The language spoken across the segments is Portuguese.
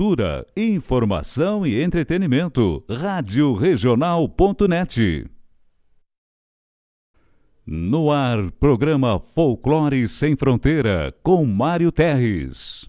cultura, informação e entretenimento. Rádio Regional.net. No ar, programa Folclore Sem Fronteira, com Mário Terres.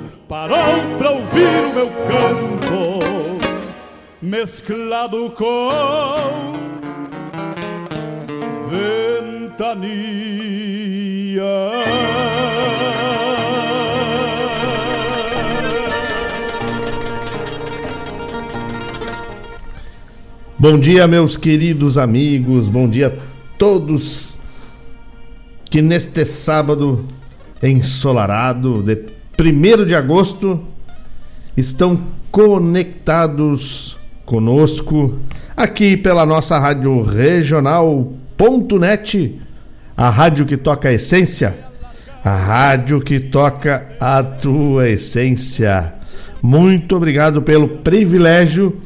parou pra ouvir o meu canto, mesclado com ventania. Bom dia, meus queridos amigos, bom dia a todos que neste sábado ensolarado de 1 de agosto estão conectados conosco aqui pela nossa rádio regional.net, a rádio que toca a essência, a rádio que toca a tua essência. Muito obrigado pelo privilégio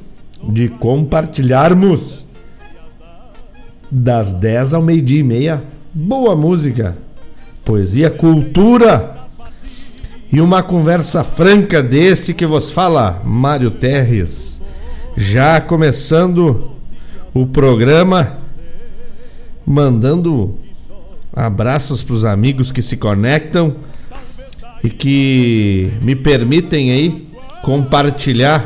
de compartilharmos das 10 ao meio-dia e meia boa música, poesia, cultura e uma conversa franca desse que vos fala Mário Terres. Já começando o programa, mandando abraços para os amigos que se conectam e que me permitem aí compartilhar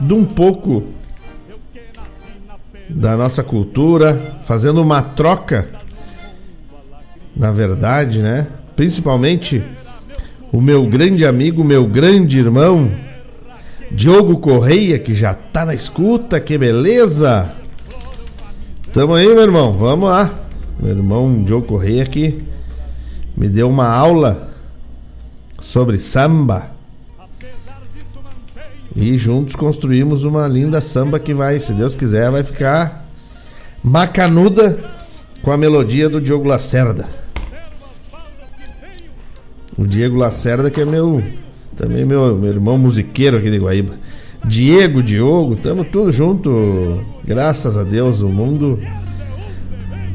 de um pouco da nossa cultura, fazendo uma troca, na verdade, né? Principalmente o meu grande amigo, meu grande irmão, Diogo Correia, que já tá na escuta, que beleza! Tamo aí, meu irmão, vamos lá. Meu irmão Diogo Correia aqui me deu uma aula sobre samba. E juntos construímos uma linda samba que vai, se Deus quiser, vai ficar macanuda com a melodia do Diogo Lacerda. O Diego Lacerda, que é meu. Também meu, meu irmão musiqueiro aqui de Guaíba. Diego, Diogo, estamos tudo junto. Graças a Deus, o mundo.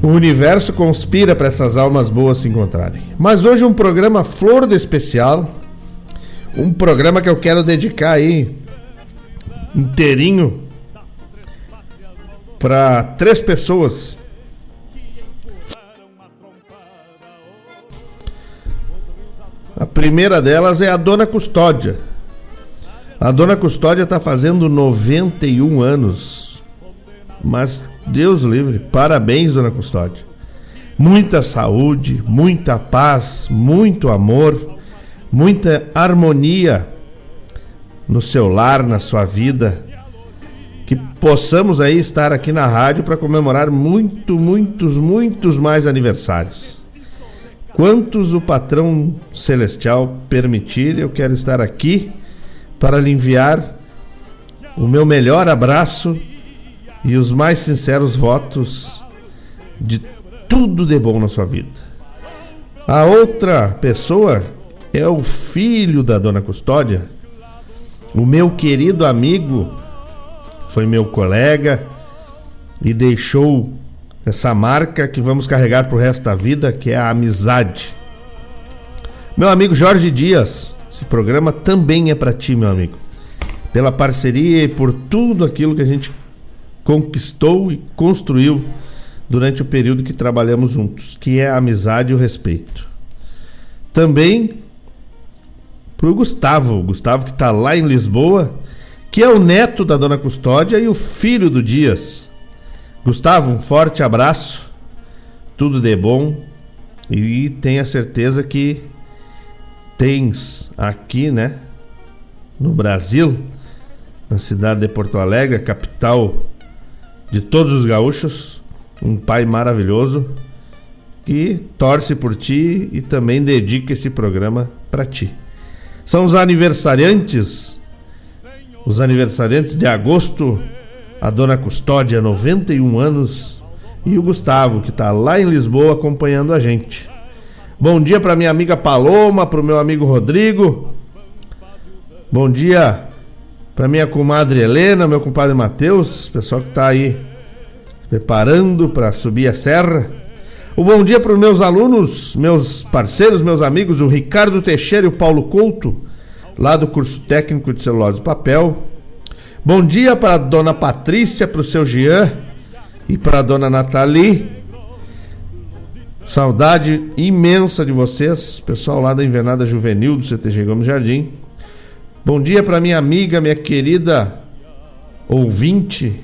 O universo conspira para essas almas boas se encontrarem. Mas hoje um programa flor de especial. Um programa que eu quero dedicar aí inteirinho para três pessoas. A primeira delas é a Dona Custódia. A Dona Custódia está fazendo 91 anos. Mas Deus livre, parabéns, Dona Custódia. Muita saúde, muita paz, muito amor, muita harmonia no seu lar, na sua vida. Que possamos aí estar aqui na rádio para comemorar muito, muitos, muitos mais aniversários. Quantos o patrão celestial permitir, eu quero estar aqui para lhe enviar o meu melhor abraço e os mais sinceros votos de tudo de bom na sua vida. A outra pessoa é o filho da dona Custódia, o meu querido amigo, foi meu colega e deixou essa marca que vamos carregar pro resto da vida, que é a amizade. Meu amigo Jorge Dias, esse programa também é para ti, meu amigo. Pela parceria e por tudo aquilo que a gente conquistou e construiu durante o período que trabalhamos juntos, que é a amizade e o respeito. Também para o Gustavo, Gustavo que está lá em Lisboa, que é o neto da dona Custódia e o filho do Dias. Gustavo, um forte abraço, tudo de bom e tenha certeza que tens aqui, né, no Brasil, na cidade de Porto Alegre, capital de todos os gaúchos, um pai maravilhoso que torce por ti e também dedica esse programa para ti. São os aniversariantes, os aniversariantes de agosto, a dona Custódia, 91 anos, e o Gustavo, que está lá em Lisboa acompanhando a gente. Bom dia para minha amiga Paloma, para o meu amigo Rodrigo. Bom dia para minha comadre Helena, meu compadre Matheus, pessoal que está aí preparando para subir a serra. O bom dia para os meus alunos, meus parceiros, meus amigos, o Ricardo Teixeira e o Paulo Couto, lá do curso técnico de celulose e papel. Bom dia para a dona Patrícia, para o seu Jean e para a dona Nathalie. Saudade imensa de vocês, pessoal lá da Invernada Juvenil do CTG Gomes Jardim. Bom dia para minha amiga, minha querida ouvinte,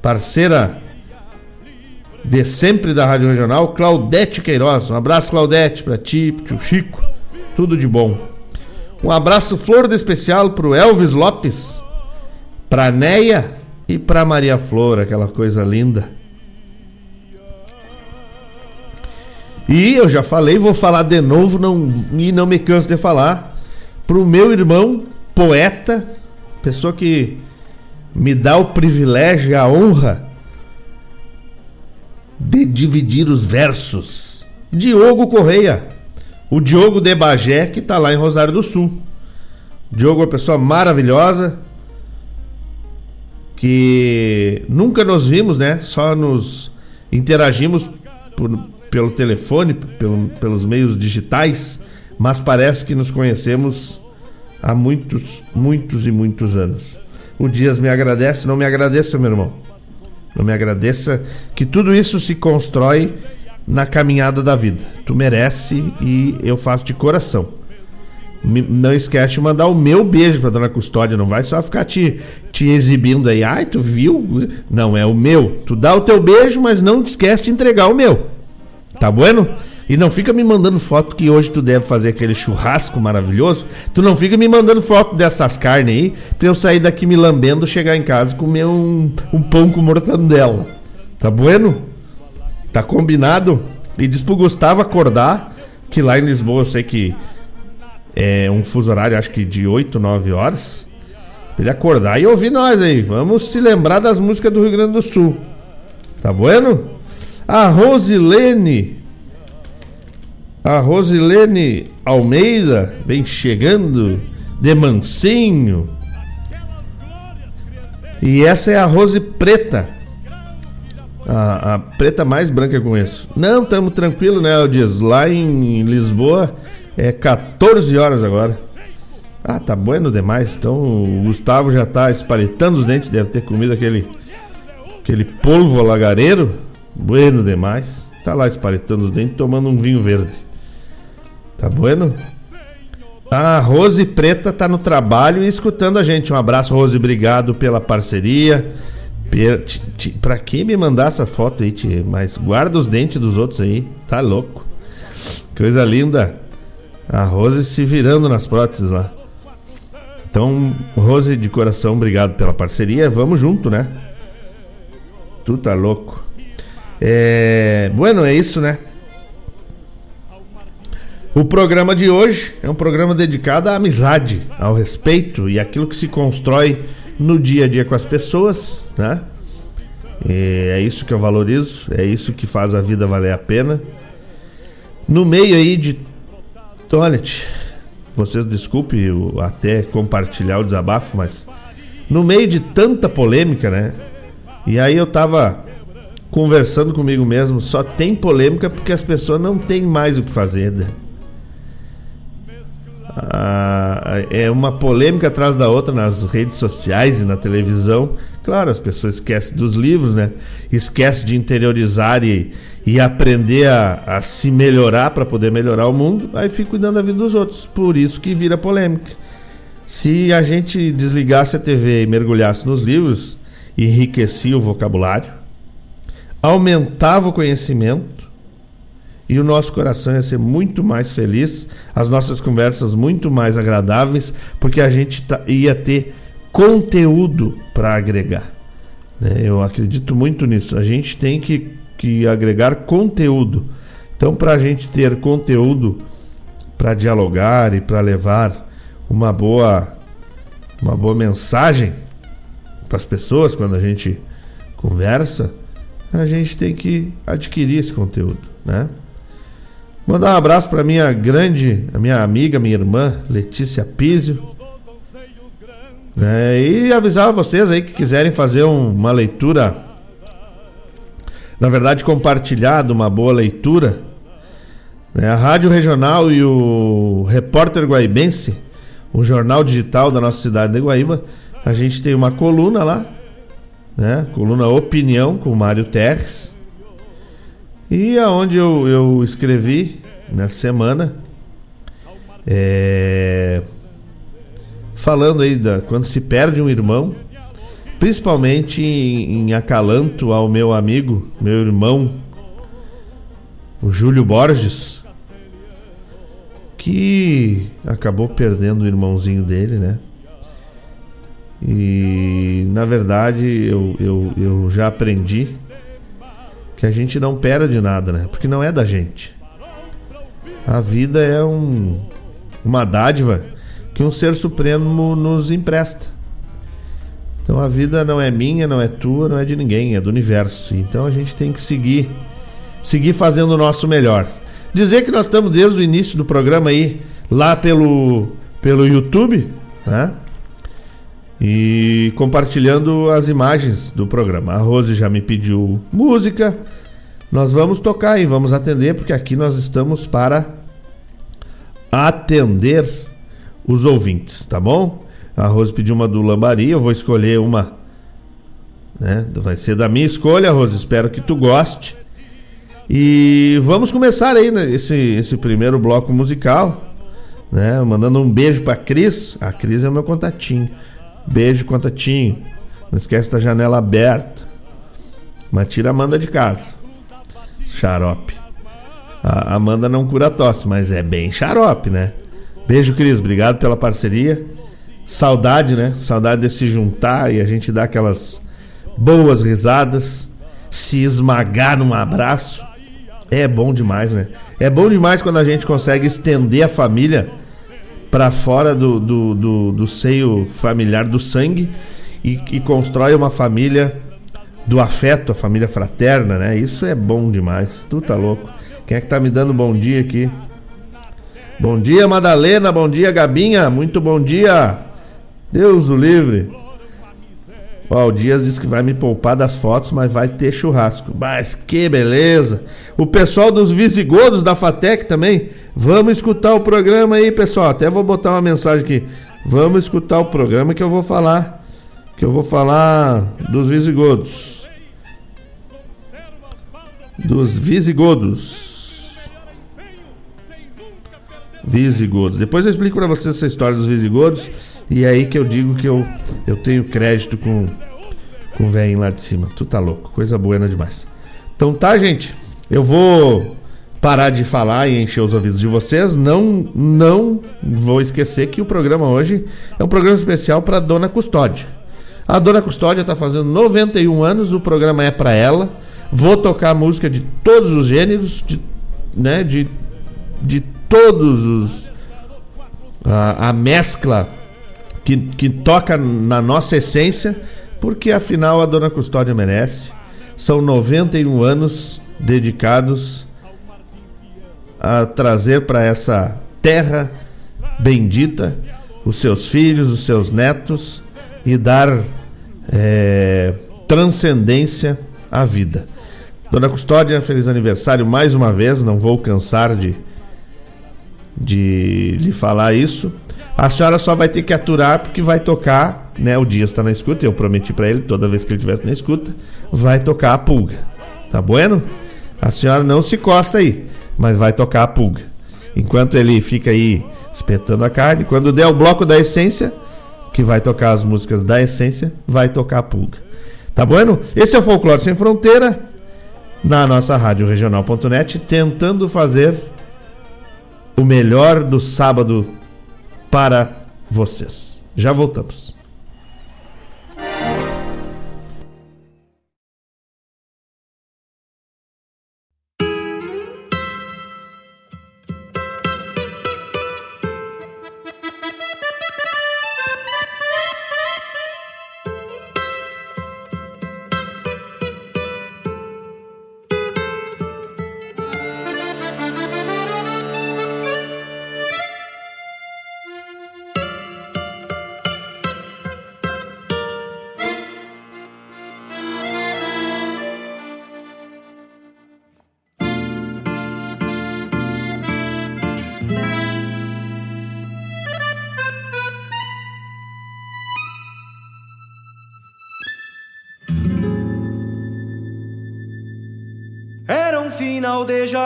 parceira de sempre da Rádio Regional, Claudete Queiroz. Um abraço, Claudete, para ti, tio Chico. Tudo de bom. Um abraço flor de especial pro Elvis Lopes, pra Neia e pra Maria Flor, aquela coisa linda. E eu já falei, vou falar de novo não, e não me canso de falar. Pro meu irmão, poeta, pessoa que me dá o privilégio e a honra de dividir os versos. Diogo Correia, o Diogo de Bagé, que está lá em Rosário do Sul. Diogo é uma pessoa maravilhosa, que nunca nos vimos, né? Só nos interagimos por, pelo telefone, pelo, pelos meios digitais, mas parece que nos conhecemos há muitos, muitos e muitos anos. O Dias me agradece, não me agradeça, meu irmão. Não me agradeça que tudo isso se constrói na caminhada da vida. Tu merece e eu faço de coração. Não esquece de mandar o meu beijo pra dona Custódia. Não vai só ficar te, te exibindo aí. Ai, tu viu? Não, é o meu. Tu dá o teu beijo, mas não te esquece de entregar o meu. Tá bueno? E não fica me mandando foto que hoje tu deve fazer aquele churrasco maravilhoso. Tu não fica me mandando foto dessas carnes aí pra eu sair daqui me lambendo, chegar em casa e comer um, um pão com mortandela. Tá bueno? Tá combinado? E diz pro Gustavo acordar, que lá em Lisboa eu sei que é um fuso horário, acho que de 8, 9 horas. Pra ele acordar e ouvir nós aí. Vamos se lembrar das músicas do Rio Grande do Sul. Tá bueno? A Rosilene a Rosilene Almeida vem chegando de mansinho. E essa é a Rose Preta. A, a preta mais branca eu conheço. Não, estamos tranquilo, né, Aldias? Lá em Lisboa é 14 horas agora. Ah, tá bueno demais. Então o Gustavo já tá espaletando os dentes, deve ter comido aquele aquele polvo lagareiro. Bueno demais. Tá lá espaletando os dentes, tomando um vinho verde. Tá bueno? A Rose Preta tá no trabalho e escutando a gente. Um abraço, Rose. Obrigado pela parceria. Pra que me mandar essa foto aí? Mas guarda os dentes dos outros aí. Tá louco. Coisa linda. A Rose se virando nas próteses lá. Então, Rose, de coração, obrigado pela parceria. Vamos junto, né? Tu tá louco. É. Bueno, é isso, né? O programa de hoje é um programa dedicado à amizade, ao respeito e aquilo que se constrói no dia a dia com as pessoas, né? E é isso que eu valorizo, é isso que faz a vida valer a pena. No meio aí de Toilet, vocês desculpem eu até compartilhar o desabafo, mas no meio de tanta polêmica, né? E aí eu tava conversando comigo mesmo, só tem polêmica porque as pessoas não têm mais o que fazer. Ah, é uma polêmica atrás da outra nas redes sociais e na televisão. Claro, as pessoas esquecem dos livros, né? Esquece de interiorizar e, e aprender a, a se melhorar para poder melhorar o mundo. Aí fica cuidando da vida dos outros. Por isso que vira polêmica. Se a gente desligasse a TV e mergulhasse nos livros, enriquecia o vocabulário, aumentava o conhecimento e o nosso coração ia ser muito mais feliz, as nossas conversas muito mais agradáveis, porque a gente ia ter conteúdo para agregar. Né? Eu acredito muito nisso. A gente tem que, que agregar conteúdo. Então, para a gente ter conteúdo para dialogar e para levar uma boa, uma boa mensagem para as pessoas quando a gente conversa, a gente tem que adquirir esse conteúdo, né? Mandar um abraço para minha grande, a minha amiga, minha irmã Letícia Pizio. Né? E avisar vocês aí que quiserem fazer um, uma leitura, na verdade compartilhar uma boa leitura, né? a Rádio Regional e o Repórter Guaibense, o jornal digital da nossa cidade de Guaíba, a gente tem uma coluna lá, né? Coluna Opinião com Mário Terres. E aonde eu, eu escrevi nessa semana, é, falando aí da quando se perde um irmão, principalmente em, em acalanto ao meu amigo, meu irmão, o Júlio Borges, que acabou perdendo o irmãozinho dele, né? E na verdade eu, eu, eu já aprendi que a gente não perde nada, né? Porque não é da gente. A vida é um, uma dádiva que um ser supremo nos empresta. Então a vida não é minha, não é tua, não é de ninguém, é do universo. Então a gente tem que seguir, seguir fazendo o nosso melhor. Dizer que nós estamos desde o início do programa aí lá pelo pelo YouTube, né? E compartilhando as imagens do programa. A Rose já me pediu música. Nós vamos tocar e vamos atender, porque aqui nós estamos para atender os ouvintes, tá bom? A Rose pediu uma do Lambari, eu vou escolher uma. Né? Vai ser da minha escolha, Rose. Espero que tu goste. E vamos começar aí né, esse, esse primeiro bloco musical. Né? Mandando um beijo pra Cris. A Cris é o meu contatinho. Beijo, contatinho. Não esquece da janela aberta. Mas tira a Amanda de casa. Xarope. A Amanda não cura tosse, mas é bem xarope, né? Beijo, Cris. Obrigado pela parceria. Saudade, né? Saudade de se juntar e a gente dar aquelas boas risadas. Se esmagar num abraço. É bom demais, né? É bom demais quando a gente consegue estender a família para fora do, do, do, do, seio familiar do sangue e, e, constrói uma família do afeto, a família fraterna, né? Isso é bom demais. Tu tá louco. Quem é que tá me dando bom dia aqui? Bom dia, Madalena. Bom dia, Gabinha. Muito bom dia. Deus o livre. Ó, o Dias disse que vai me poupar das fotos, mas vai ter churrasco. Mas que beleza! O pessoal dos Visigodos da Fatec também. Vamos escutar o programa aí, pessoal. Até vou botar uma mensagem aqui. Vamos escutar o programa que eu vou falar. Que eu vou falar dos Visigodos. Dos Visigodos. Visigodos. Depois eu explico para vocês essa história dos Visigodos. E é aí que eu digo que eu, eu tenho crédito com, com o velhinho lá de cima. Tu tá louco, coisa boa demais. Então tá, gente. Eu vou parar de falar e encher os ouvidos de vocês. Não, não vou esquecer que o programa hoje é um programa especial para Dona Custódia. A Dona Custódia está fazendo 91 anos, o programa é para ela. Vou tocar música de todos os gêneros, de, né, de, de todos os. A, a mescla que, que toca na nossa essência, porque afinal a Dona Custódia merece. São 91 anos dedicados a trazer para essa terra bendita, os seus filhos, os seus netos e dar é, transcendência à vida. Dona Custódia, feliz aniversário mais uma vez, não vou cansar de, de lhe falar isso. A senhora só vai ter que aturar porque vai tocar, né? O Dias está na escuta, eu prometi para ele toda vez que ele estivesse na escuta, vai tocar a pulga. Tá bueno? A senhora não se coça aí, mas vai tocar a pulga. Enquanto ele fica aí espetando a carne, quando der o bloco da essência, que vai tocar as músicas da essência, vai tocar a pulga. Tá bueno? Esse é o Folclore Sem Fronteira, na nossa rádio regional.net, tentando fazer o melhor do sábado para vocês. Já voltamos.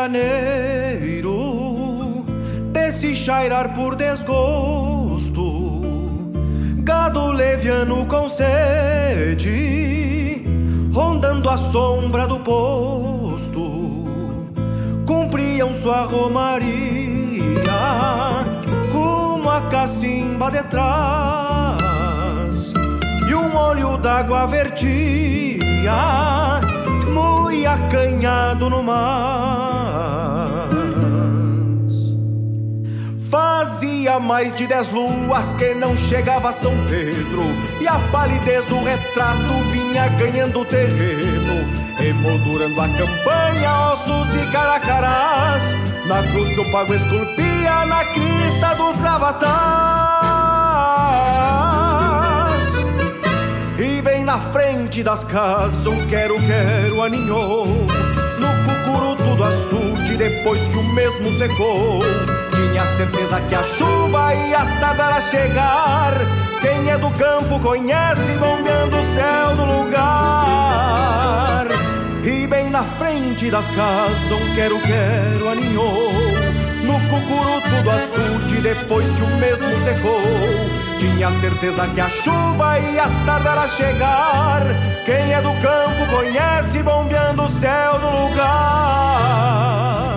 Janeiro, desse chairar por desgosto, gado leviano com sede, rondando a sombra do posto, cumpriam sua romaria, como a cacimba de trás, e um olho d'água vertia acanhado no mar. Fazia mais de dez luas que não chegava a São Pedro. E a palidez do retrato vinha ganhando terreno Emoldurando a campanha, ossos e caracarás Na cruz que o pago esculpia na crista dos gravatar e bem na frente das casas um quero-quero aninhou No cucuruto do açude depois que o mesmo secou. Tinha certeza que a chuva ia tardar a chegar. Quem é do campo conhece bombeando o céu do lugar. E bem na frente das casas um quero-quero aninhou. No cucuruto do açude depois que o mesmo secou tinha certeza que a chuva ia tardar a chegar. Quem é do campo conhece bombeando o céu do lugar.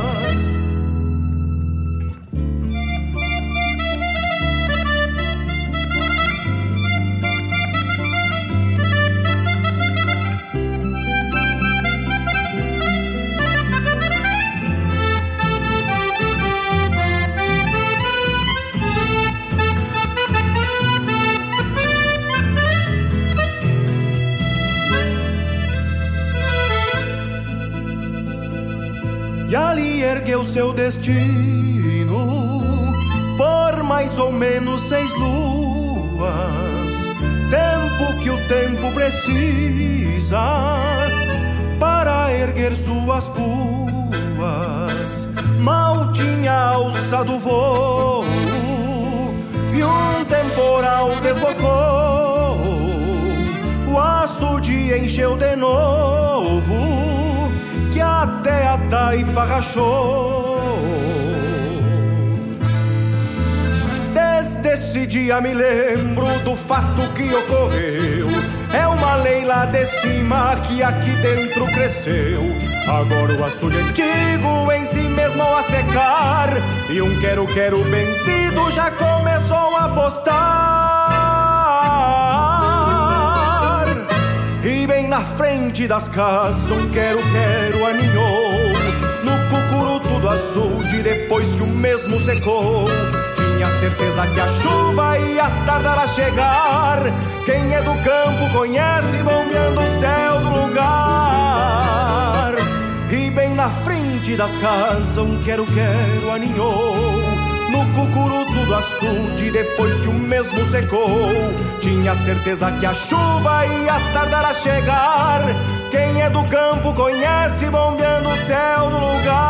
Ali ergueu seu destino por mais ou menos seis luas, tempo que o tempo precisa para erguer suas puas. Mal tinha alçado voo e um temporal desbocou, o açude encheu de novo que até a taipa rachou. Desde esse dia me lembro do fato que ocorreu. É uma lei lá de cima que aqui dentro cresceu. Agora o açude antigo em si mesmo a secar. E um quero-quero vencido já começou a postar. E bem na frente das casas um quero-quero No do açude depois que o mesmo secou Tinha certeza que a chuva ia tardar a chegar Quem é do campo conhece bombeando o céu do lugar E bem na frente das casas um quero-quero aninhou No cucuruto do açude depois que o mesmo secou. Tinha certeza que a chuva ia tardar a chegar. Quem é do campo conhece bombeando o céu do lugar.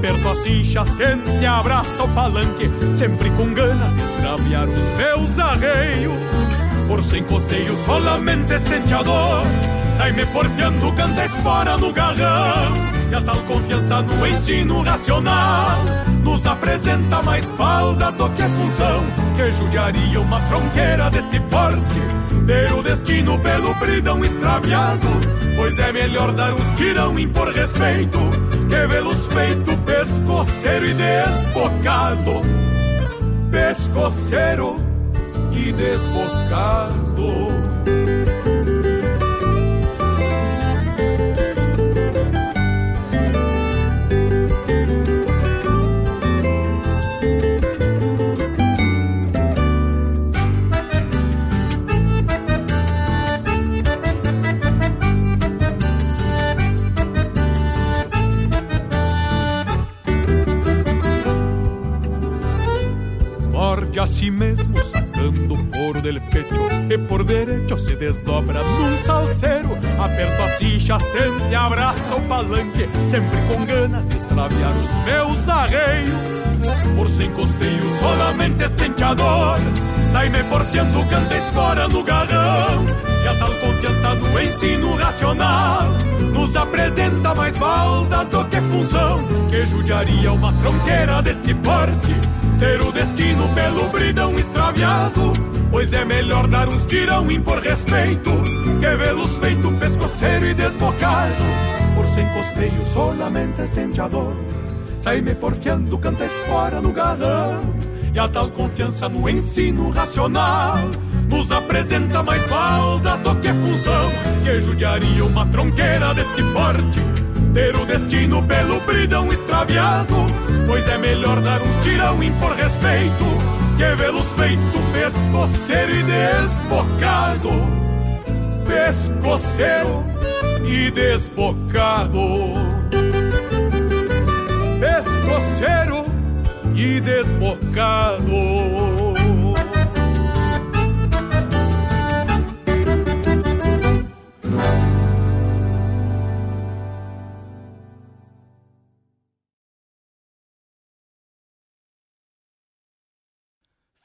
Aperto a cincha, sente e abraça o palanque Sempre com gana de extraviar os meus arreios. Por sem costeio solamente estenteador Sai-me porfiando, canta espora no garrão. E a tal confiança no ensino racional Nos apresenta mais faldas do que função Que judiaria uma tronqueira deste porte Ter o destino pelo bridão extraviado. Pois é melhor dar uns tirão e impor respeito Vê-los feito pescoceiro e desbocado. Pescoceiro e desbocado aperto a cincha, sente, abraça o palanque sempre com gana de extraviar os meus arreios por sem costeio solamente estenteador sai-me porfiando, canta espora no garrão e a tal confiança no ensino racional nos apresenta mais baldas do que função que judiaria uma tronqueira deste porte ter o destino pelo bridão extraviado. Pois é melhor dar uns tirão e impor respeito que vê-los feito pescoceiro e desbocado. Por sem costeio, solamente estenteador. Sai-me porfiando, canta espora no garrão. E a tal confiança no ensino racional nos apresenta mais baldas do que função que judiaria uma tronqueira deste porte ter o destino pelo bridão extraviado Pois é melhor dar uns tirão e impor respeito Que vê-los feito pescoceiro e desbocado. Pescoceiro e desbocado. Pescoceiro e desbocado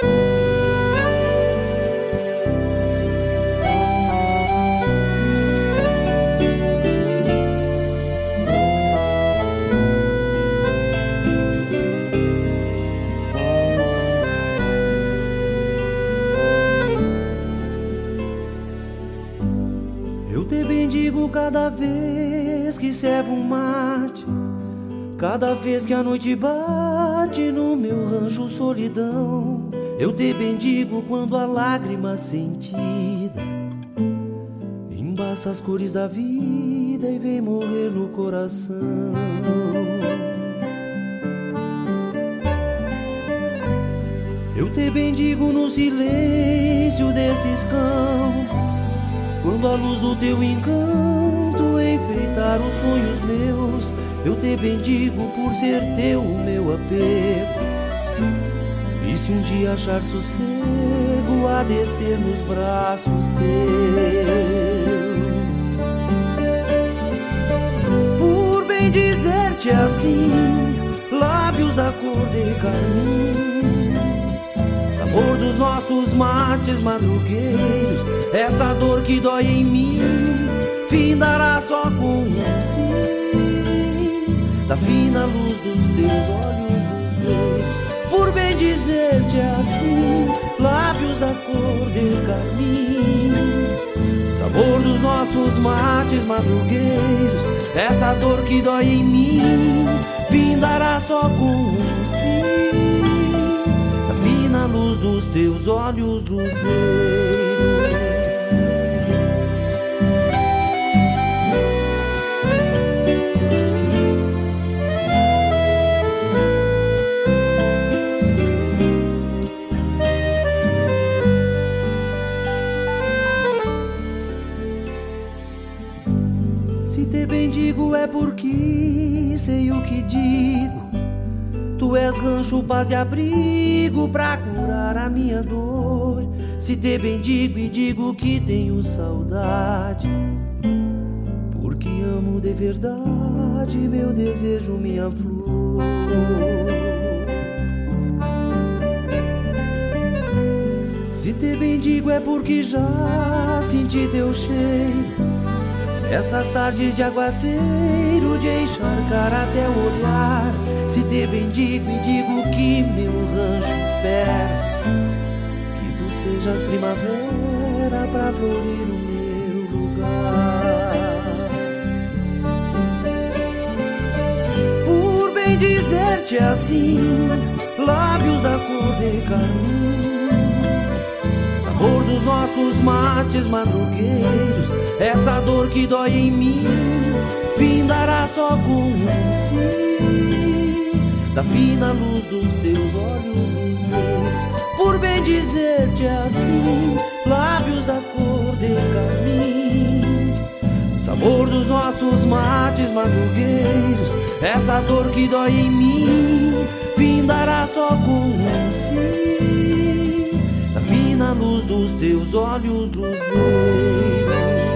Do... cada vez que servo um mate, cada vez que a noite bate no meu rancho solidão, eu te bendigo quando a lágrima sentida embaça as cores da vida e vem morrer no coração. Eu te bendigo no silêncio desses campos quando a luz do teu encanto enfeitar os sonhos meus, eu te bendigo por ser teu o meu apego. E se um dia achar sossego a descer nos braços teus, por bem dizer-te assim, lábios da cor de carmim sabor dos nossos mates madrugueiros, essa dor que dói em mim, findará só com um da fina luz dos teus olhos luzeiros, por bem dizer-te assim, lábios da cor de carmim, sabor dos nossos mates madrugueiros, essa dor que dói em mim, findará só com um sim. Na luz dos teus olhos luzeiros. Te bendigo é porque sei o que digo Tu és rancho, paz e abrigo pra curar a minha dor. Se te bendigo e digo que tenho saudade, porque amo de verdade meu desejo, minha flor. Se te bendigo é porque já senti teu cheiro. Essas tardes de aguaceiro, de encharcar até o olhar se te bendigo e digo que meu rancho espera. Que tu sejas primavera pra florir o meu lugar. Por bem dizer-te assim Lábios da cor de carmim Sabor dos nossos mates madrugueiros. Essa dor que dói em mim Findará só com um sim. Da fina luz dos teus olhos luzeiros. Por bem dizer-te assim, lábios da cor de carmim, sabor dos nossos mates madrugueiros, essa dor que dói em mim, findará só com um sim, fina luz dos teus olhos luzeiros.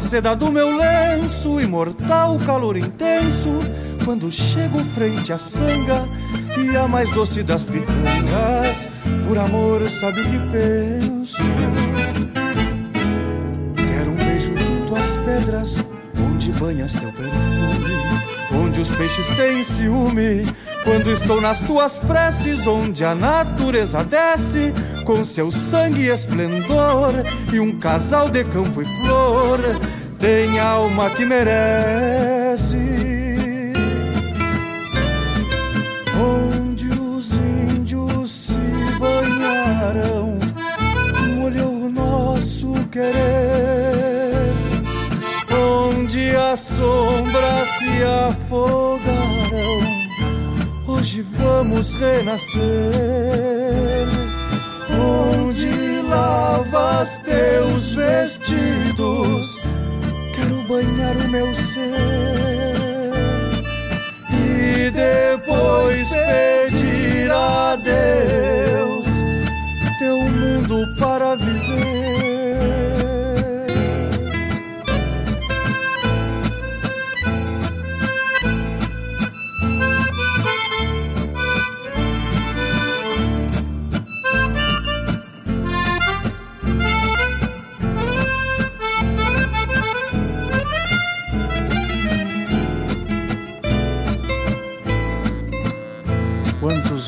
Seda do meu lenço, imortal calor intenso. Quando chego frente à sanga, e a mais doce das pitangas. Por amor, sabe que penso? Quero um beijo junto às pedras, onde banhas teu perfume, onde os peixes têm ciúme. Quando estou nas tuas preces, onde a natureza desce com seu sangue e esplendor, e um casal de campo e flor tem alma que merece. querer, as sombras se afogaram. Hoje vamos renascer, onde lavas teus vestidos. Quero banhar o meu ser e depois pedir a Deus teu mundo para viver.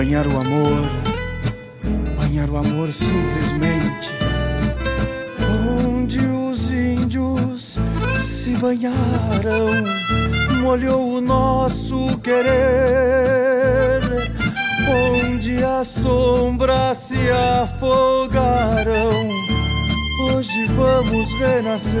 banhar o amor, banhar o amor simplesmente. Onde os índios se banharam, molhou o nosso querer. Onde as sombras se afogaram, hoje vamos renascer.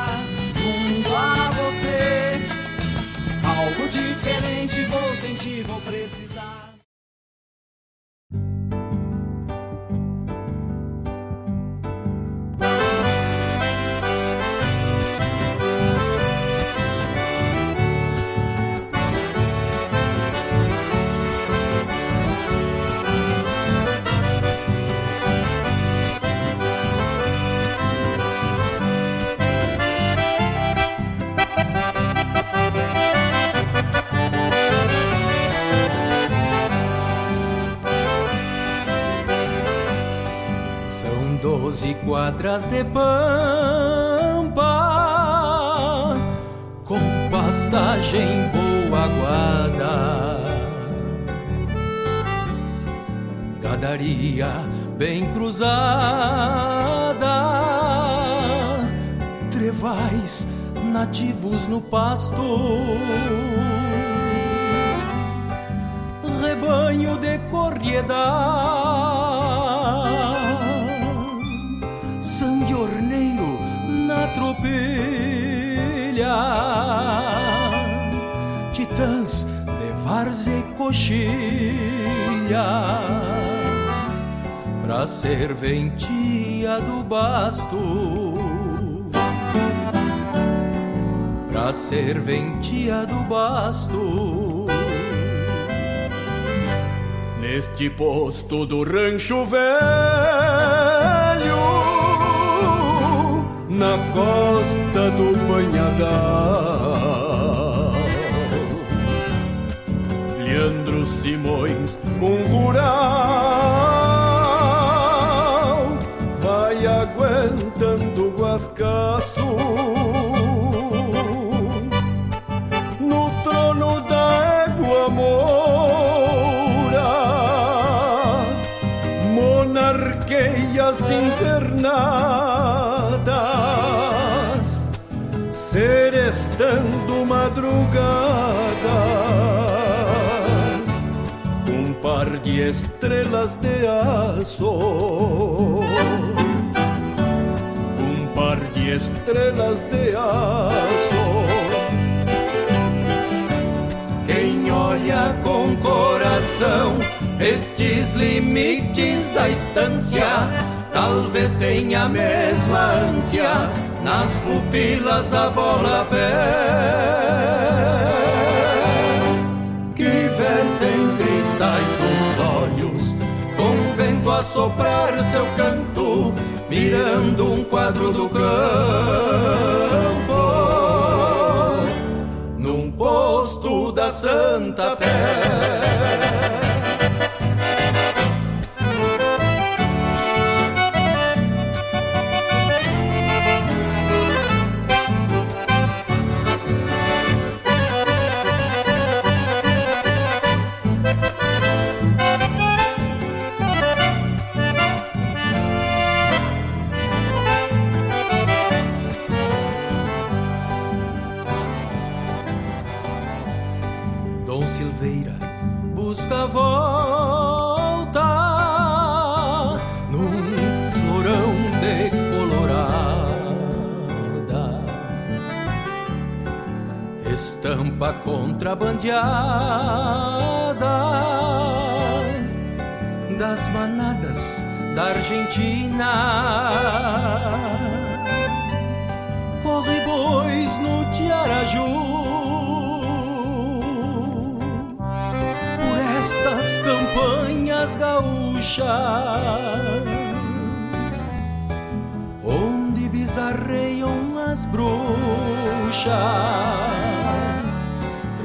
Quadras de pampa com pastagem boa guarda. Gadaria bem cruzada, trevais nativos no pasto. Rebanho de corriedade coxilha Pra serventia do basto. Pra serventia do basto. Neste posto do rancho velho Na costa do Banhadal Simões, um rural Vai aguentando o guascaço No trono da égua moura Monarqueias invernadas Serestando madrugadas estrelas de aço Um par de estrelas de aço Quem olha com coração estes limites da estância, talvez tenha a mesma ânsia nas pupilas a bola pé. Que vertem cristais com soprar seu canto, mirando um quadro do campo num posto da Santa Fé. Contrabandeada das manadas da Argentina. Corre bois no Tiaraju por estas campanhas gaúchas, onde bizarreiam as bruxas,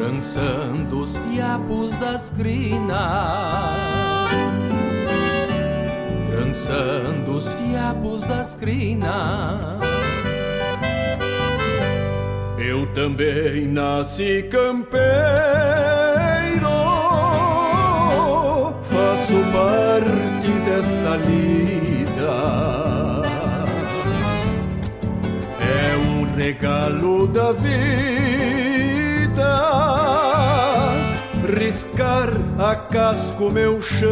trançando os fiapos das crinas, trançando os fiapos das crinas. Eu também nasci campeiro, faço parte desta lida. É um regalo da vida, riscar a casco meu chão,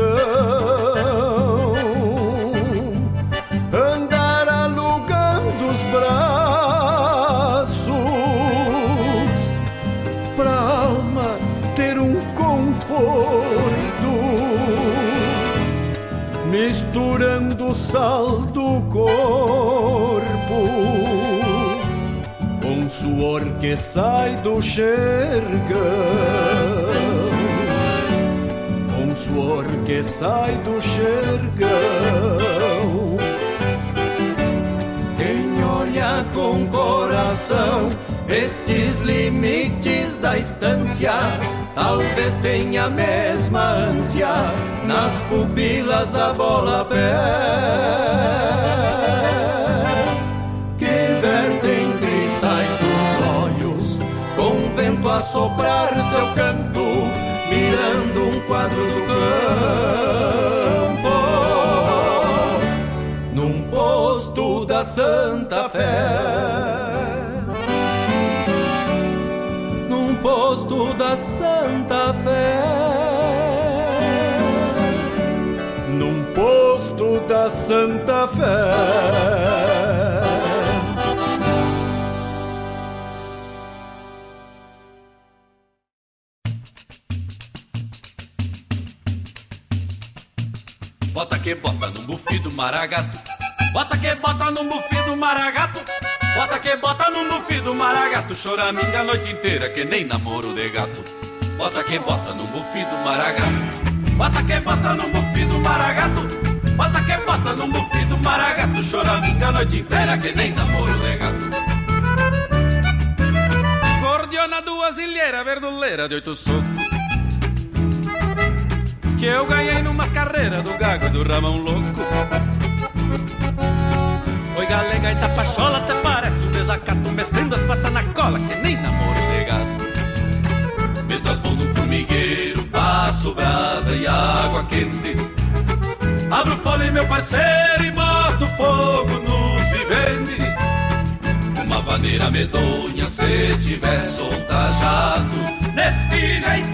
andar alugando os braços pra alma ter um conforto, misturando sal do corpo suor que sai do xergão, suor que sai do xergão. Quem olha com coração estes limites da estância, talvez tenha a mesma ânsia nas pupilas a bola pé. Que vertem cristais dos olhos, com vento a soprar seu canto, mirando um quadro do campo num posto da Santa Fé. Num posto da Santa Fé. Num posto da Santa Fé. Maragato. Bota que bota no bufi do maragato. Bota que bota no bufi do maragato. Choraminga a noite inteira que nem namoro de gato. Bota que bota no bufi do maragato. Bota que bota no bufi do maragato. Bota que bota no bufi do maragato. Choraminga a noite inteira que nem namoro de gato. Gordiona duas ilheiras verduleira de oito socos que eu ganhei numas carreiras do Gago e do Ramão Louco. Oi, galega e tapachola, até parece um desacato, metendo as patas na cola, que nem namoro de gato. Meto as mãos no formigueiro, passo brasa e água quente. Abro fole, meu parceiro, e boto fogo nos viventes. Uma vaneira medonha, se tiver solta jato. Neste jeitão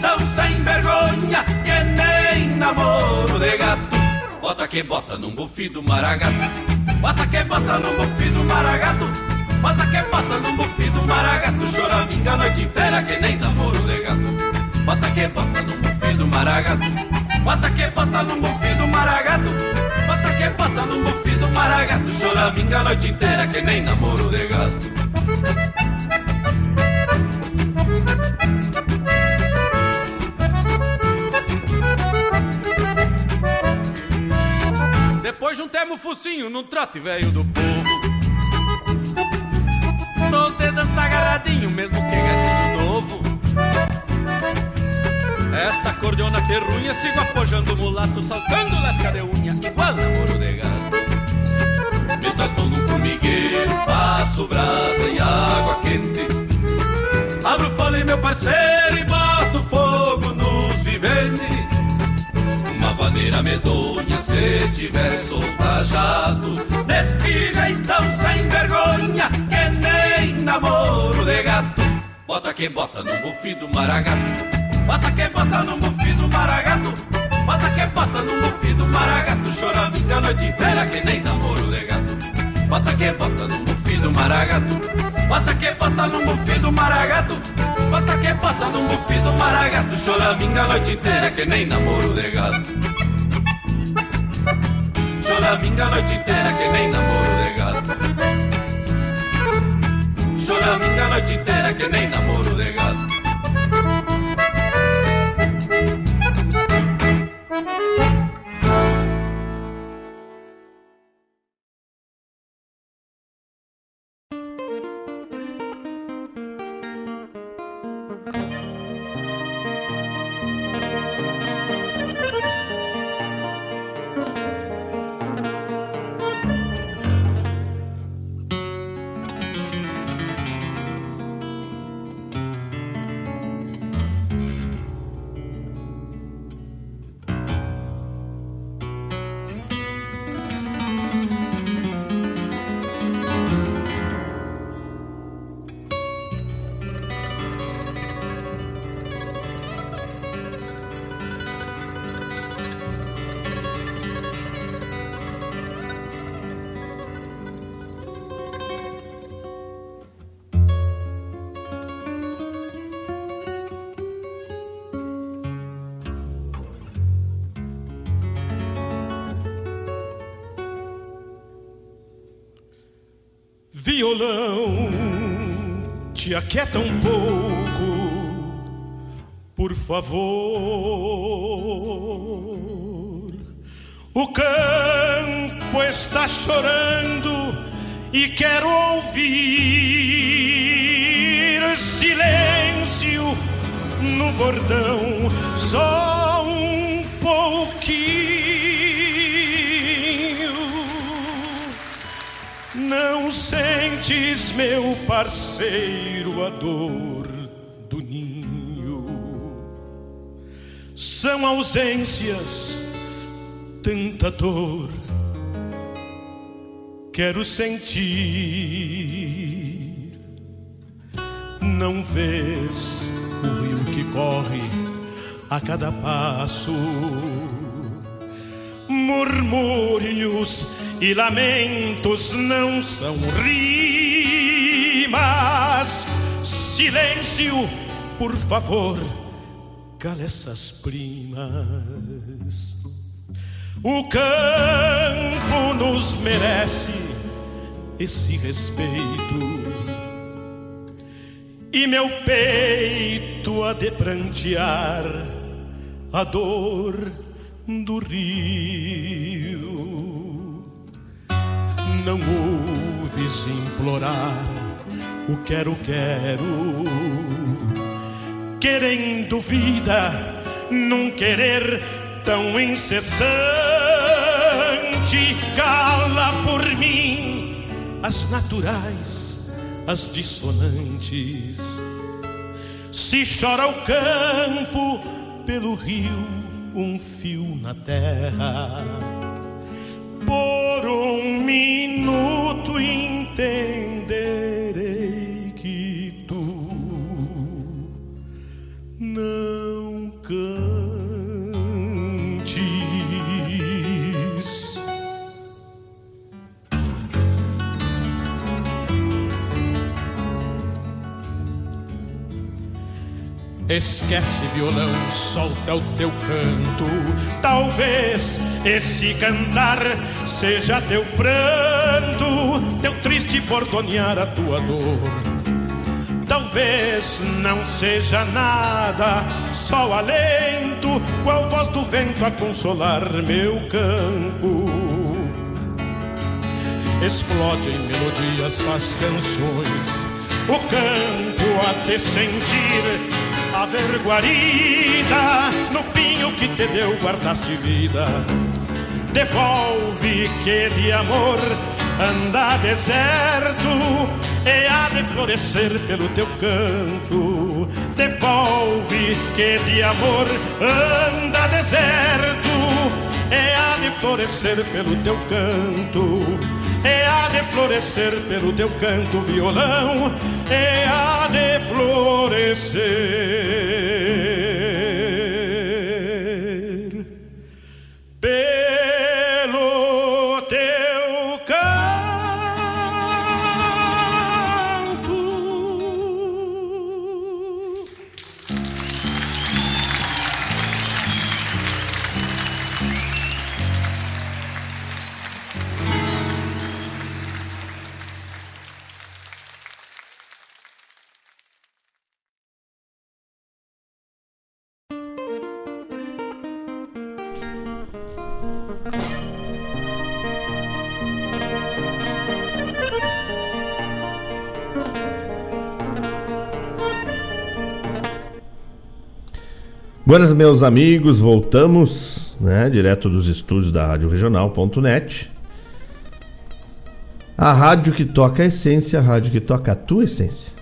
que bota num bufi do maragato. Bota que bota num bufi do maragato. Bota que bota num bufi do maragato. Choraminga a noite inteira, que nem namoro de gato. Bota que bota num bufi do maragato. Bota que bota num bufi do maragato. Bota que bota num bufi do maragato. Choraminga a noite inteira, que nem namoro de gato. O focinho num trote velho do povo. Nos dedos agarradinho, mesmo que gatinho novo. Esta cordiona terrunha, sigo apojando o mulato, saltando lasca de unha, igual namoro de gato. Meto as mãos no formigueiro, passo brasa e água quente. Abro fole, meu parceiro, e boto fogo nos viventes. Uma vaneira medonha, se tiver soltajado. Neste jeitão sem vergonha, que nem namoro de gato. Bota que bota no bufi do maragato. Bota que bota no bufi do maragato. Bota que bota no bufi do maragato. Choraminga a noite inteira, que nem namoro de gato. Bota que bota no bufi do maragato. Bota que bota no bufi do maragato. Bota que bota no bufi do maragato. Choraminga a noite inteira, que nem namoro de gato. Choraminga a noite inteira, que nem namoro de gato. Choraminga a noite inteira, que nem namoro de Violão, te aquieta um pouco, por favor. O campo está chorando e quero ouvir silêncio no bordão, só um pouquinho. Sentes, meu parceiro, a dor do ninho. São ausências, tanta dor. Quero sentir. Não vês o rio que corre a cada passo. Murmúrios e lamentos não são rimas. Silêncio, por favor, cala essas primas. O campo nos merece esse respeito. E meu peito a de prantear a dor do rio. Não ouves implorar o quero, quero, querendo vida, num querer tão incessante. Cala por mim as naturais, as dissonantes. Se chora o campo pelo rio, um fio na terra. Por um minuto entenderei Esquece violão, solta o teu canto. Talvez esse cantar seja teu pranto, teu triste bordonear a tua dor. Talvez não seja nada, só alento, qual voz do vento a consolar meu campo. Explode em melodias, faz canções, o campo a te sentir a ver guarida no pinho que te deu guardaste vida. Devolve que de amor anda deserto e há de florescer pelo teu canto. Devolve que de amor anda deserto e há de florescer pelo teu canto. E há de florescer pelo teu canto violão, e há de florescer Buenas, meus amigos, voltamos, né, direto dos estúdios da Rádio Regional.net. A rádio que toca a essência, a rádio que toca a tua essência.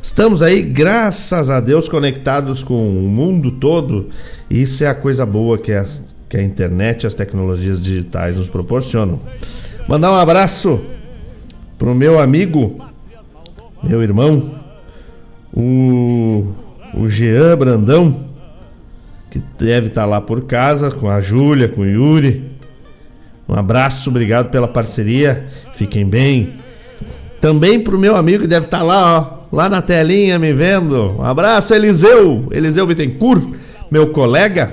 Estamos aí, graças a Deus, conectados com o mundo todo. Isso é a coisa boa que, as, que a internet as tecnologias digitais nos proporcionam. Mandar um abraço pro meu amigo, meu irmão, o, o Jean Brandão, que deve estar lá por casa, com a Júlia, com o Yuri. Um abraço, obrigado pela parceria. Fiquem bem. Também pro meu amigo que deve estar lá, ó, lá na telinha me vendo. Um abraço, Eliseu, Eliseu Bittencourt, meu colega,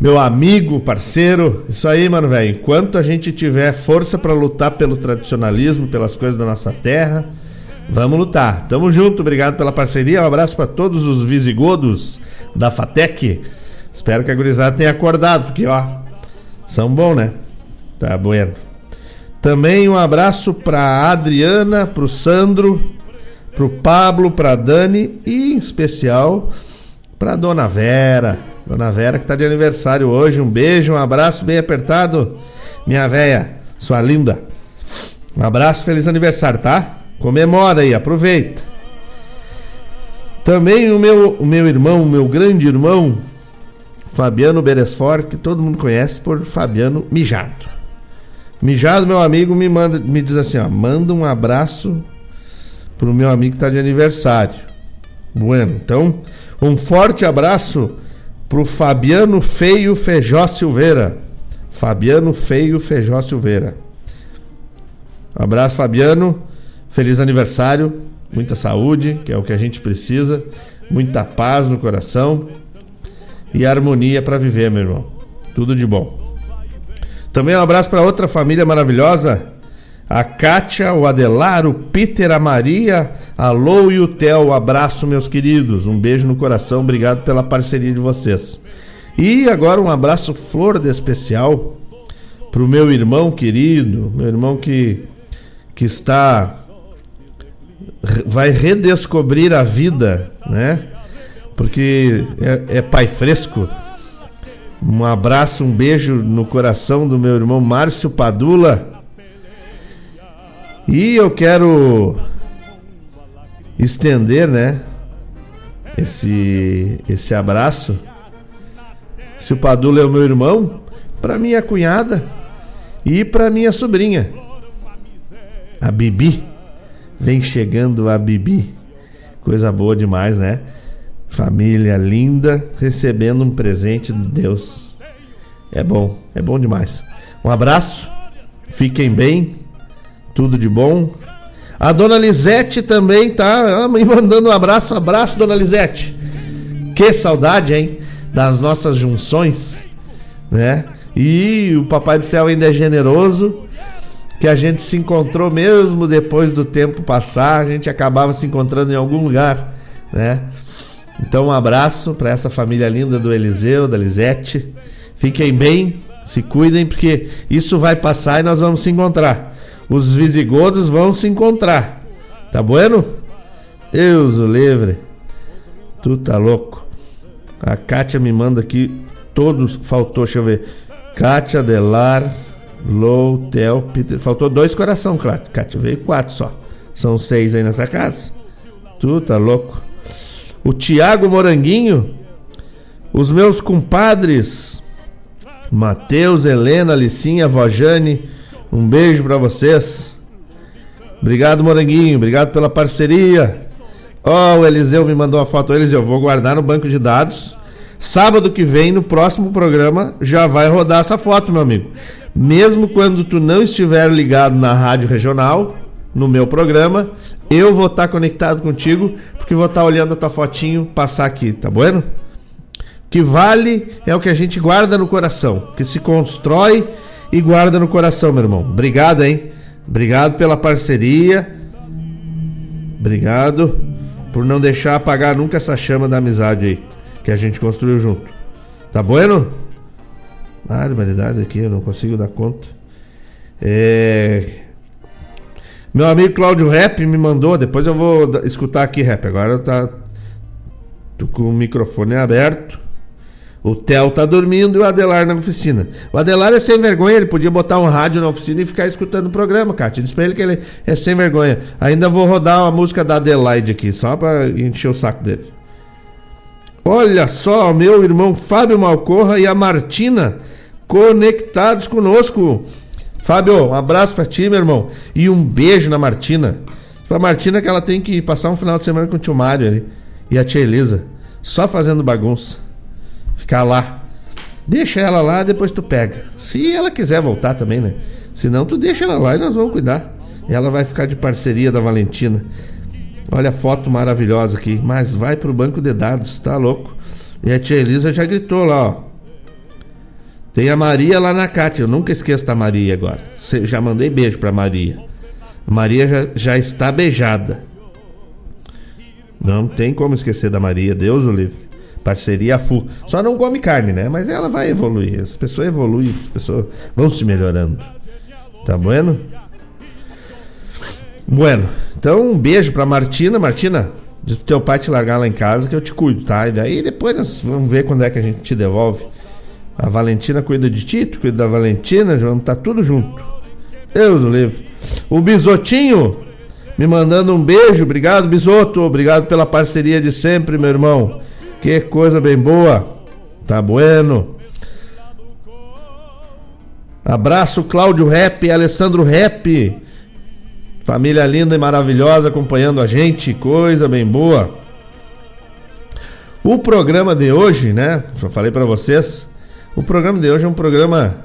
meu amigo, parceiro. Isso aí, mano, velho. Enquanto a gente tiver força para lutar pelo tradicionalismo, pelas coisas da nossa terra, vamos lutar. Tamo junto, obrigado pela parceria. Um abraço para todos os visigodos da Fatec. Espero que a gurizada tenha acordado, porque ó, são bons, né? Tá bueno. Também um abraço pra Adriana, pro Sandro, pro Pablo, pra Dani e em especial pra Dona Vera. Dona Vera que tá de aniversário hoje. Um beijo, um abraço bem apertado, minha véia, sua linda. Um abraço, feliz aniversário, tá? Comemora aí, aproveita. Também o meu, o meu irmão, o meu grande irmão, Fabiano Beresfort, que todo mundo conhece por Fabiano Mijado. Mijado, meu amigo, me manda, me diz assim, ó, manda um abraço pro meu amigo que tá de aniversário. Bueno, então, um forte abraço pro Fabiano Feio Feijó Silveira. Fabiano Feio Feijó Silveira. Um abraço, Fabiano. Feliz aniversário. Muita saúde, que é o que a gente precisa. Muita paz no coração. E harmonia para viver, meu irmão. Tudo de bom. Também um abraço para outra família maravilhosa, a Kátia, o Adelar, o Peter, a Maria, a Lou e o Theo. Abraço, meus queridos. Um beijo no coração. Obrigado pela parceria de vocês. E agora um abraço flor de especial pro meu irmão querido, meu irmão que que está vai redescobrir a vida, né? Porque é, é pai fresco. Um abraço, um beijo no coração do meu irmão Márcio Padula. E eu quero estender, né? Esse esse abraço. Se o Padula é o meu irmão, para minha cunhada e para minha sobrinha, a Bibi. Vem chegando a Bibi. Coisa boa demais, né? Família linda recebendo um presente de Deus. É bom, é bom demais. Um abraço, fiquem bem, tudo de bom. A dona Lisete também tá ah, me mandando um abraço, abraço, dona Lisete. Que saudade, hein? Das nossas junções, né? E o Papai do Céu ainda é generoso que a gente se encontrou mesmo depois do tempo passar, a gente acabava se encontrando em algum lugar, né? Então um abraço para essa família linda do Eliseu, da Lisete. Fiquem bem, se cuidem porque isso vai passar e nós vamos se encontrar. Os visigodos vão se encontrar. Tá bueno? Deus o livre. Tu tá louco. A Kátia me manda aqui todos, faltou, deixa eu ver. Kátia Delar, Lou, Tel, Peter. Faltou dois coração. Cátia veio quatro só. São seis aí nessa casa. Tu tá louco. O Tiago Moranguinho. Os meus compadres. Matheus, Helena, Licinha, Vojane. Um beijo para vocês. Obrigado, Moranguinho. Obrigado pela parceria. Ó, oh, o Eliseu me mandou uma foto. Eliseu, vou guardar no banco de dados. Sábado que vem, no próximo programa, já vai rodar essa foto, meu amigo mesmo quando tu não estiver ligado na rádio regional, no meu programa, eu vou estar tá conectado contigo, porque vou estar tá olhando a tua fotinho passar aqui, tá bueno? O que vale é o que a gente guarda no coração, que se constrói e guarda no coração, meu irmão. Obrigado, hein? Obrigado pela parceria. Obrigado por não deixar apagar nunca essa chama da amizade aí que a gente construiu junto. Tá bueno? Barbaridade aqui, eu não consigo dar conta. É... Meu amigo Cláudio Rap me mandou, depois eu vou escutar aqui, Rap. Agora tá Tô com o microfone aberto. O Theo tá dormindo e o Adelar na oficina. O Adelar é sem vergonha, ele podia botar um rádio na oficina e ficar escutando o programa, Kátia. Diz pra ele que ele é sem vergonha. Ainda vou rodar uma música da Adelaide aqui, só pra encher o saco dele. Olha só, meu irmão Fábio Malcorra e a Martina conectados conosco. Fábio, um abraço para ti, meu irmão. E um beijo na Martina. Pra Martina que ela tem que passar um final de semana com o tio Mário ali. E a tia Elisa. Só fazendo bagunça. Ficar lá. Deixa ela lá, depois tu pega. Se ela quiser voltar também, né? Se não, tu deixa ela lá e nós vamos cuidar. Ela vai ficar de parceria da Valentina. Olha a foto maravilhosa aqui. Mas vai pro banco de dados, tá louco? E a tia Elisa já gritou lá, ó. Tem a Maria lá na Cátia. Eu nunca esqueço da Maria agora. Já mandei beijo pra Maria. A Maria já, já está beijada. Não tem como esquecer da Maria. Deus o livre. Parceria FU. Só não come carne, né? Mas ela vai evoluir. As pessoas evoluem, as pessoas vão se melhorando. Tá bueno? Bueno. Então, um beijo pra Martina. Martina, diz pro teu pai te largar lá em casa que eu te cuido, tá? E daí depois nós vamos ver quando é que a gente te devolve. A Valentina cuida de Tito, cuida da Valentina, vamos estar tá tudo junto. Deus o livre. O Bisotinho me mandando um beijo. Obrigado, Bisoto. Obrigado pela parceria de sempre, meu irmão. Que coisa bem boa. Tá bueno. Abraço, Cláudio Rap, Alessandro Rap. Família linda e maravilhosa acompanhando a gente. Coisa bem boa. O programa de hoje, né? Já falei para vocês o programa de hoje é um programa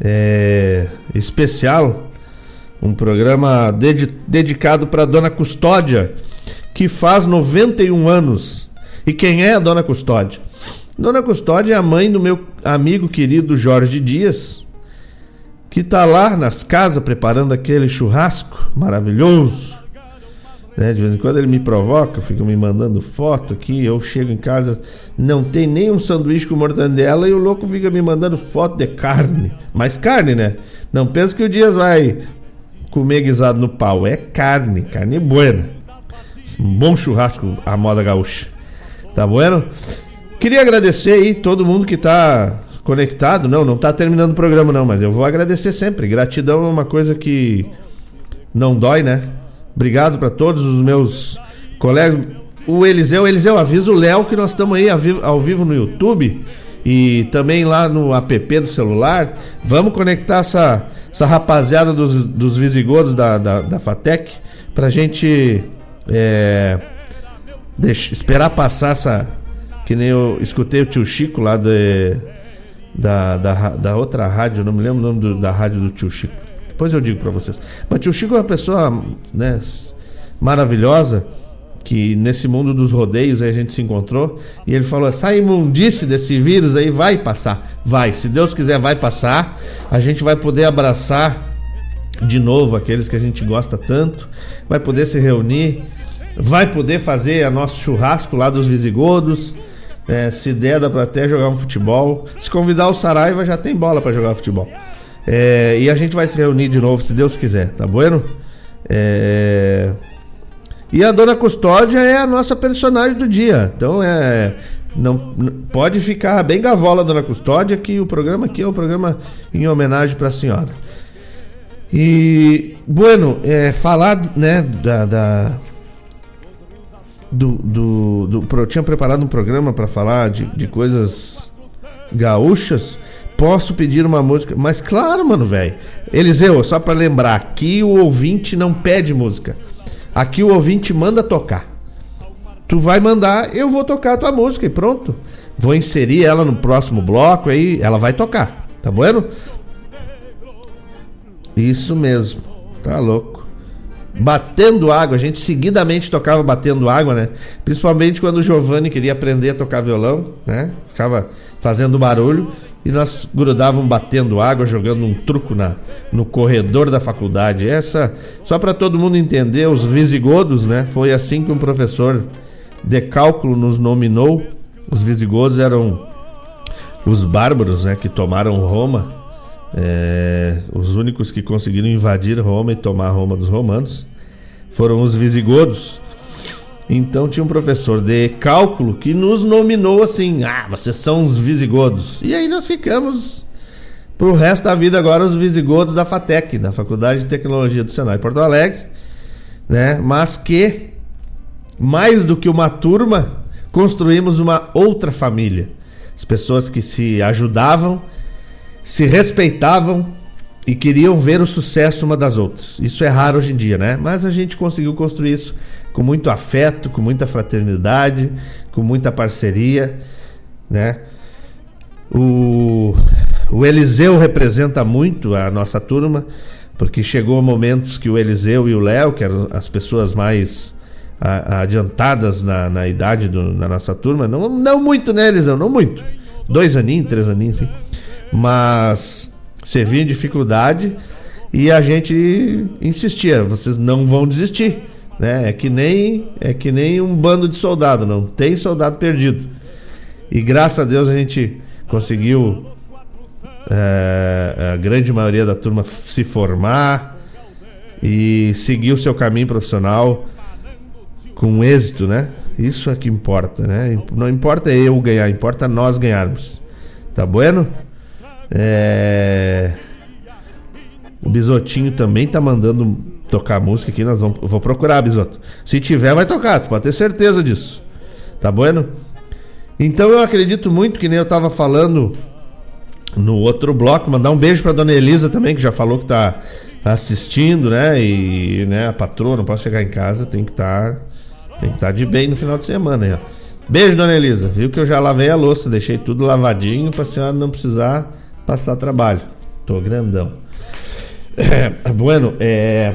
é, especial, um programa dedicado para Dona Custódia, que faz 91 anos. E quem é a Dona Custódia? Dona Custódia é a mãe do meu amigo querido Jorge Dias, que tá lá nas casas preparando aquele churrasco maravilhoso. Né? De vez em quando ele me provoca, fica me mandando foto aqui. Eu chego em casa, não tem nem um sanduíche com mortandela e o louco fica me mandando foto de carne. Mas carne, né? Não pensa que o Dias vai comer guisado no pau. É carne, carne buena. Um bom churrasco à moda gaúcha. Tá bueno? Queria agradecer aí todo mundo que tá conectado. Não, não tá terminando o programa não, mas eu vou agradecer sempre. Gratidão é uma coisa que não dói, né? Obrigado para todos os meus colegas. O Eliseu, Eliseu, avisa o Léo que nós estamos aí ao vivo no YouTube e também lá no app do celular. Vamos conectar essa, essa rapaziada dos, dos visigodos da, da, da FATEC pra gente é, deixa, esperar passar essa. Que nem eu escutei o tio Chico lá de, da, da, da outra rádio, não me lembro o nome do, da rádio do tio Chico. Depois eu digo para vocês. Mas tio Chico é uma pessoa né, maravilhosa que nesse mundo dos rodeios a gente se encontrou e ele falou: essa imundice desse vírus aí vai passar. Vai, se Deus quiser, vai passar. A gente vai poder abraçar de novo aqueles que a gente gosta tanto, vai poder se reunir, vai poder fazer a nosso churrasco lá dos visigodos. É, se der, dá pra até jogar um futebol. Se convidar o Saraiva, já tem bola para jogar futebol. É, e a gente vai se reunir de novo, se Deus quiser, tá bueno? É... E a Dona Custódia é a nossa personagem do dia. Então é. Não, pode ficar bem gavola, Dona Custódia, que o programa aqui é um programa em homenagem para a senhora. E, bueno, é, falar né, da. da do, do, do, eu tinha preparado um programa para falar de, de coisas gaúchas. Posso pedir uma música? Mas claro, mano, velho. Eliseu, só para lembrar, aqui o ouvinte não pede música. Aqui o ouvinte manda tocar. Tu vai mandar, eu vou tocar a tua música e pronto. Vou inserir ela no próximo bloco aí, ela vai tocar. Tá bueno? Isso mesmo. Tá louco. Batendo água, a gente seguidamente tocava batendo água, né? Principalmente quando o Giovanni queria aprender a tocar violão, né? Ficava fazendo barulho e nós grudávamos batendo água, jogando um truco na, no corredor da faculdade. Essa, só para todo mundo entender, os visigodos, né? Foi assim que um professor de cálculo nos nominou. Os visigodos eram os bárbaros, né? Que tomaram Roma, é, os únicos que conseguiram invadir Roma e tomar Roma dos romanos foram os visigodos. Então tinha um professor de cálculo que nos nominou assim: ah, vocês são os visigodos. E aí nós ficamos pro resto da vida agora os visigodos da FATEC, da Faculdade de Tecnologia do Senai Porto Alegre, né? Mas que mais do que uma turma, construímos uma outra família. As pessoas que se ajudavam, se respeitavam e queriam ver o sucesso uma das outras. Isso é raro hoje em dia, né? Mas a gente conseguiu construir isso com muito afeto, com muita fraternidade, com muita parceria, né? O, o Eliseu representa muito a nossa turma, porque chegou momentos que o Eliseu e o Léo, que eram as pessoas mais a, adiantadas na, na idade da nossa turma, não, não muito, né, Eliseu? Não muito. Dois aninhos, três aninhos, sim. Mas você via dificuldade e a gente insistia, vocês não vão desistir. Né? É que nem é que nem um bando de soldado, não tem soldado perdido. E graças a Deus a gente conseguiu é, a grande maioria da turma se formar e seguir o seu caminho profissional com êxito, né? Isso é que importa, né? Não importa eu ganhar, importa nós ganharmos. Tá bueno? É... O Bisotinho também tá mandando tocar música aqui, nós vamos. Vou procurar, Bisoto. Se tiver, vai tocar, tu pode ter certeza disso. Tá bueno? Então eu acredito muito que nem eu tava falando no outro bloco, mandar um beijo pra dona Elisa também, que já falou que tá assistindo, né? E né, a patroa não pode chegar em casa, tem que estar. Tá, tem que estar tá de bem no final de semana ó. Beijo, dona Elisa. Viu que eu já lavei a louça, deixei tudo lavadinho pra senhora não precisar passar trabalho. Tô grandão. É, bueno, é,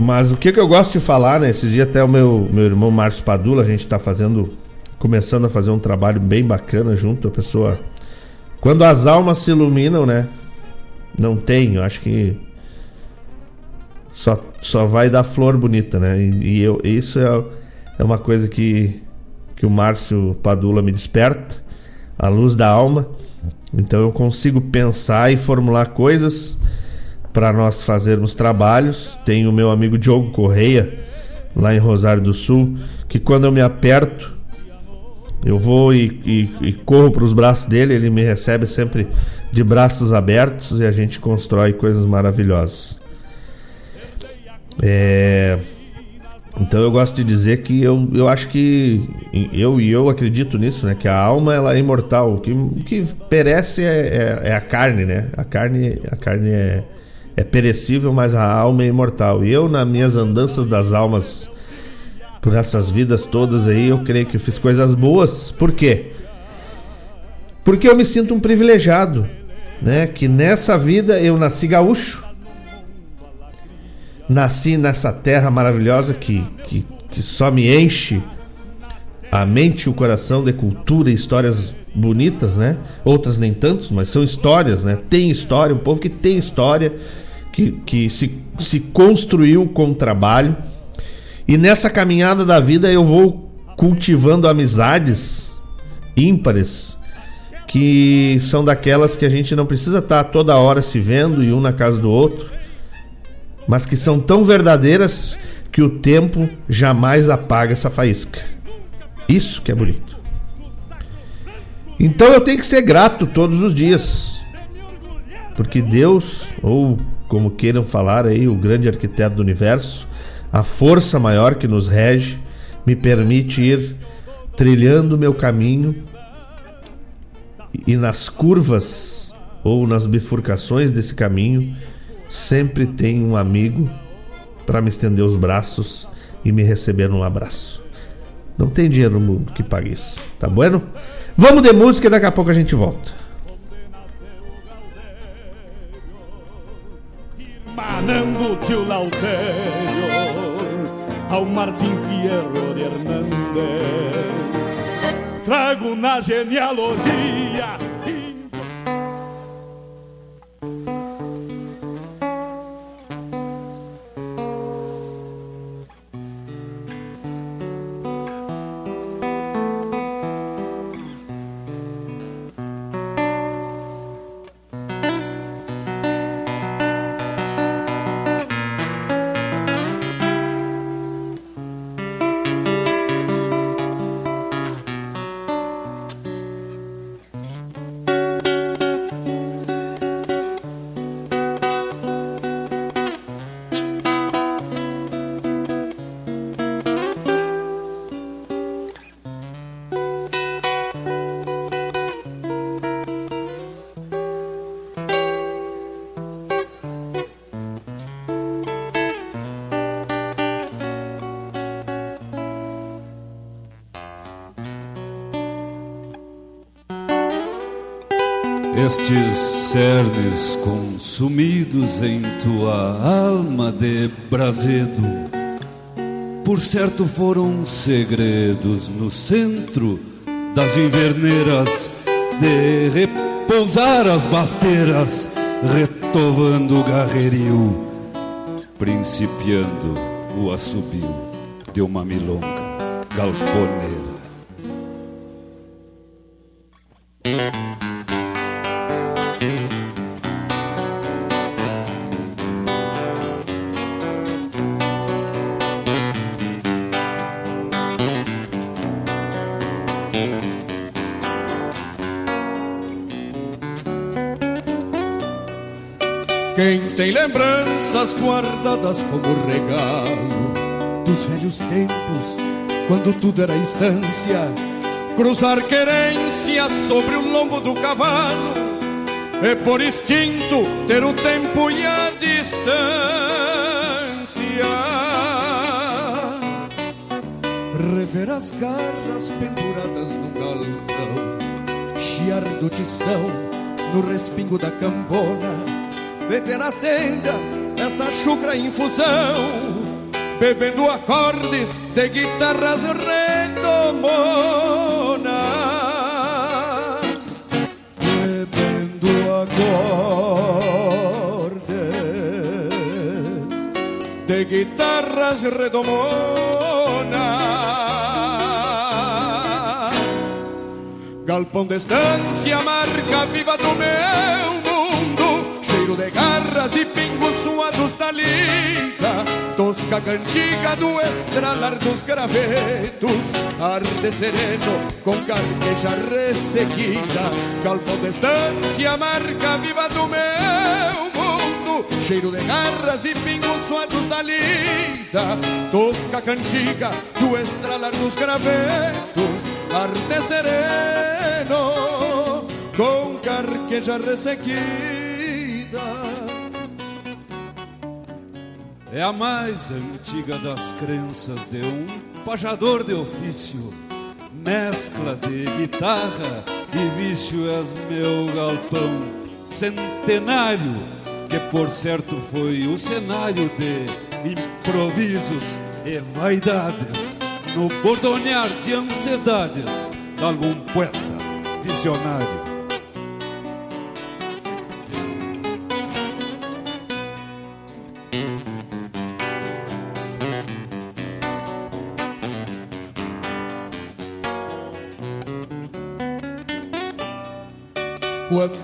mas o que, que eu gosto de falar, né? Esses dias até o meu, meu irmão Márcio Padula, a gente está fazendo começando a fazer um trabalho bem bacana junto. A pessoa. Quando as almas se iluminam, né? Não tem, eu acho que. Só, só vai dar flor bonita, né? E, e eu, isso é, é uma coisa que, que o Márcio Padula me desperta a luz da alma. Então eu consigo pensar e formular coisas para nós fazermos trabalhos. Tem o meu amigo Diogo Correia, lá em Rosário do Sul, que quando eu me aperto, eu vou e, e, e corro para os braços dele, ele me recebe sempre de braços abertos e a gente constrói coisas maravilhosas. É... Então eu gosto de dizer que eu, eu acho que eu e eu acredito nisso, né? Que a alma ela é imortal. O que, que perece é, é, é, a carne, né? A carne, a carne é, é perecível, mas a alma é imortal. E eu, nas minhas andanças das almas por essas vidas todas aí, eu creio que eu fiz coisas boas. Por quê? Porque eu me sinto um privilegiado, né? Que nessa vida eu nasci gaúcho nasci nessa terra maravilhosa que, que, que só me enche a mente e o coração de cultura e histórias bonitas, né? Outras nem tanto, mas são histórias, né? Tem história, um povo que tem história, que, que se, se construiu com trabalho. E nessa caminhada da vida eu vou cultivando amizades ímpares, que são daquelas que a gente não precisa estar toda hora se vendo e um na casa do outro mas que são tão verdadeiras que o tempo jamais apaga essa faísca. Isso que é bonito. Então eu tenho que ser grato todos os dias. Porque Deus, ou como queiram falar aí, o grande arquiteto do universo, a força maior que nos rege, me permite ir trilhando meu caminho e nas curvas ou nas bifurcações desse caminho sempre tem um amigo para me estender os braços e me receber num abraço. Não tem dinheiro no mundo que pague isso, tá bueno? Vamos de música e daqui a pouco a gente volta. Manando tio Lauterio ao Martim Fierro de Hernández. Trago na genealogia cernes consumidos em tua alma de brasedo, por certo foram segredos no centro das inverneiras, de repousar as basteiras, retovando o garrerio, principiando o assobio de uma milonga galponeira. Lembranças guardadas como regalo dos velhos tempos, quando tudo era instância, cruzar querência sobre o lombo do cavalo, e por instinto ter o tempo e a distância. Rever as garras penduradas no galpão, chiar do tição no respingo da cambona meter na senda esta chucra infusão bebendo acordes de guitarras redomonas, bebendo acordes de guitarras redomonas, galpão de estância, marca viva do meu garras e pingos suados da lida, tosca cantiga do estralar dos gravetos, arde sereno com carqueja ressequida, galpão de estância, marca viva do meu mundo, cheiro de garras e pingos suados da lida, tosca cantiga do estralar dos gravetos, arde sereno com carqueja ressequida. É a mais antiga das crenças de um pajador de ofício. Mescla de guitarra e vício és meu galpão centenário, que por certo foi o cenário de improvisos e vaidades, no bordonear de ansiedades de algum poeta visionário.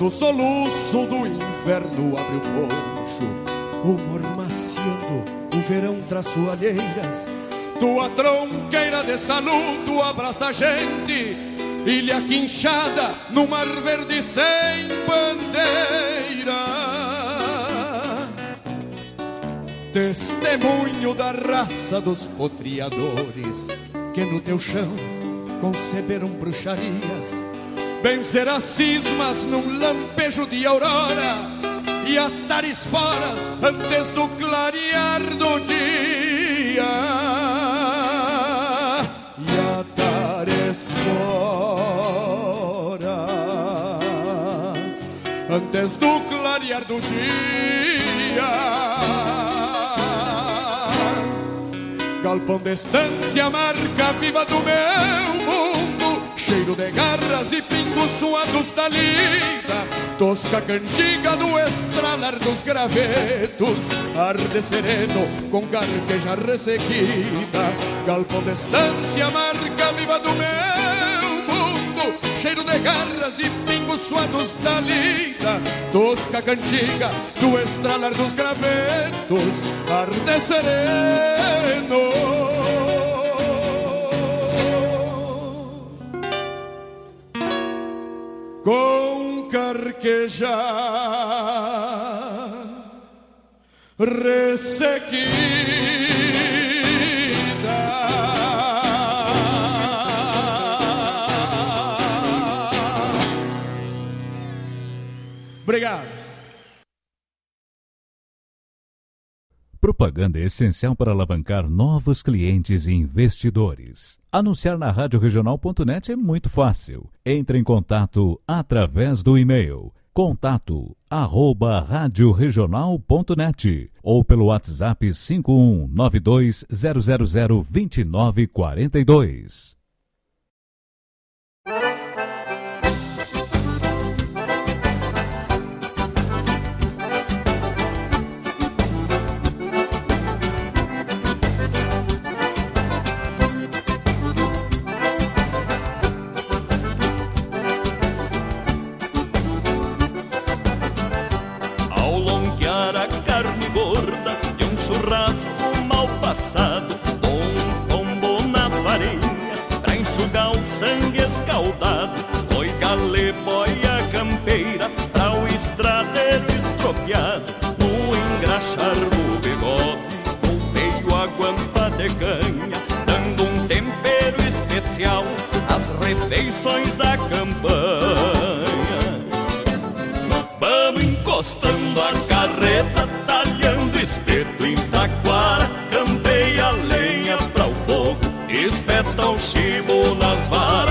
Quando o soluço do inferno abre o poncho, o mormaciando, o verão traz soalheiras, tua tronqueira de saludo abraça a gente, ilha quinchada no mar verde sem bandeira. Testemunho da raça dos potriadores que no teu chão conceberam bruxarias vencer as cismas num lampejo de aurora e atar esporas antes do clarear do dia. E atar esporas antes do clarear do dia. Galpão de estância, marca viva do meu mundo Cheiro de garras e pingos suados da lida. Tosca cantiga do estralar dos gravetos. Arde sereno com carqueja ressequida. Galpão de estância, marca viva do meu mundo. Cheiro de garras e pingos suados da lida. Tosca cantiga do estralar dos gravetos. Arde sereno com carqueja ressequida. Obrigado. Propaganda é essencial para alavancar novos clientes e investidores. Anunciar na radioregional.net é muito fácil. Entre em contato através do e-mail contato arroba radioregional.net ou pelo WhatsApp 5192 000 2942. No engraxar do bigode, volteio a guampa de canha, dando um tempero especial às refeições da campanha. Vamos encostando a carreta, talhando espeto em taquara, campeia a lenha pra o fogo, espeta o chimo nas varas,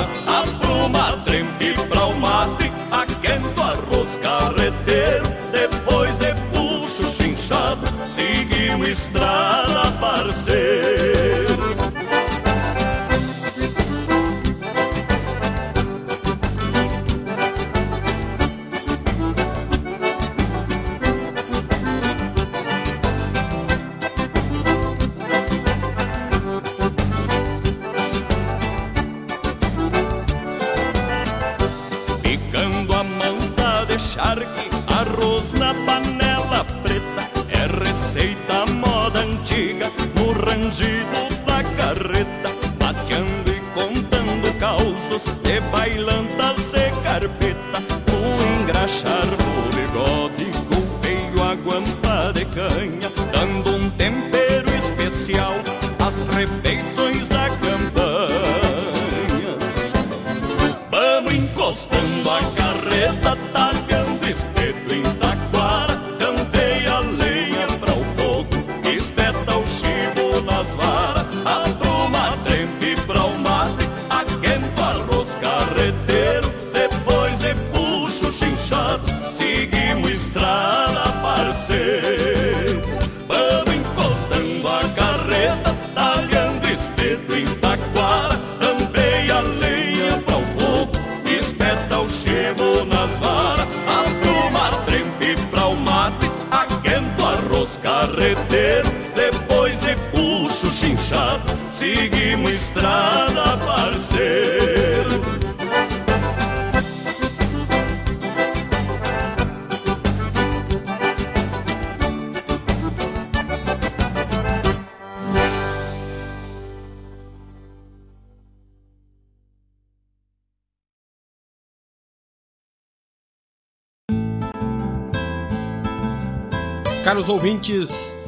de bailantas e carpeta. O engraxar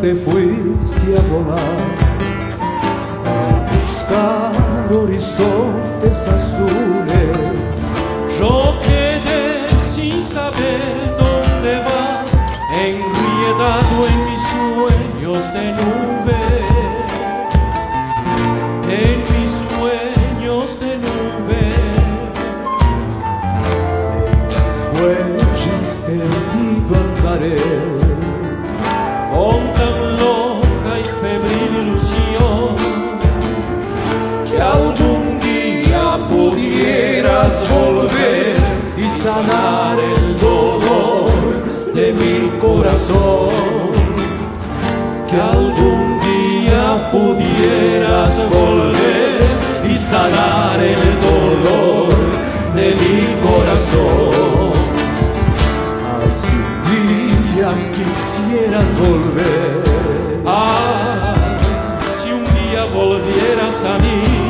Te fuiste a volar a buscar horizontes azules. Yo quedé sin saber dónde vas, enriedado en mis sueños de nubes, en mis sueños de nubes. Las huellas perdido andaré. Volver y sanar el dolor de mi corazón. Que algún día pudieras volver y sanar el dolor de mi corazón. Así un día quisieras volver. Ah, si un día volvieras a mí,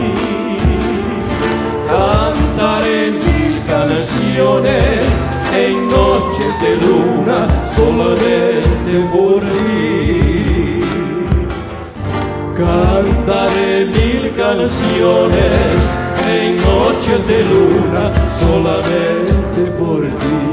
Cantaré mil canciones en noches de luna solamente por ti. Cantaré mil canciones en noches de luna solamente por ti.